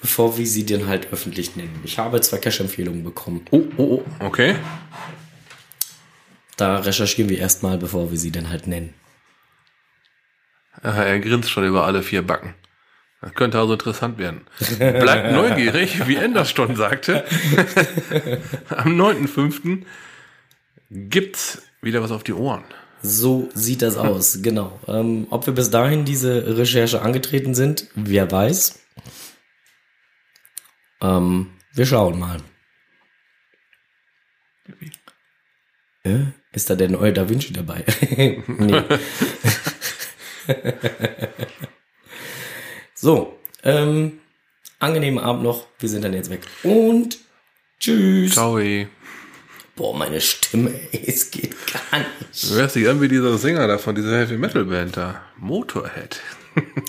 bevor wir sie denn halt öffentlich nennen. Ich habe zwei Cash-Empfehlungen bekommen. Oh, oh, oh, okay. Da recherchieren wir erstmal, bevor wir sie dann halt nennen. Aha, er grinst schon über alle vier Backen. Das könnte also interessant werden. Bleibt neugierig, wie Enders schon sagte. Am 9.5. gibt's wieder was auf die Ohren. So sieht das aus, genau. Ähm, ob wir bis dahin diese Recherche angetreten sind, wer weiß. Ähm, wir schauen mal. Äh, ist da der neue Da Vinci dabei? nee. so, ähm, angenehmen Abend noch. Wir sind dann jetzt weg. Und tschüss. Ciao. Boah, meine Stimme, ey, es geht gar nicht. Du hörst dich an wie dieser Sänger da von dieser Heavy Metal Band da. Motorhead.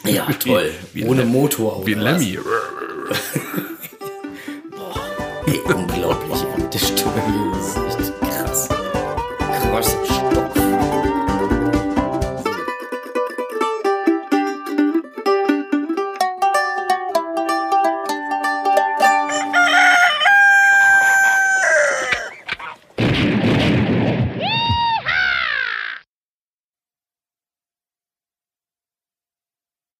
Ja, toll. wie Ohne Lem- Motor. Wie? Lemmy. Ey, unglaublich. Die Stimme ist.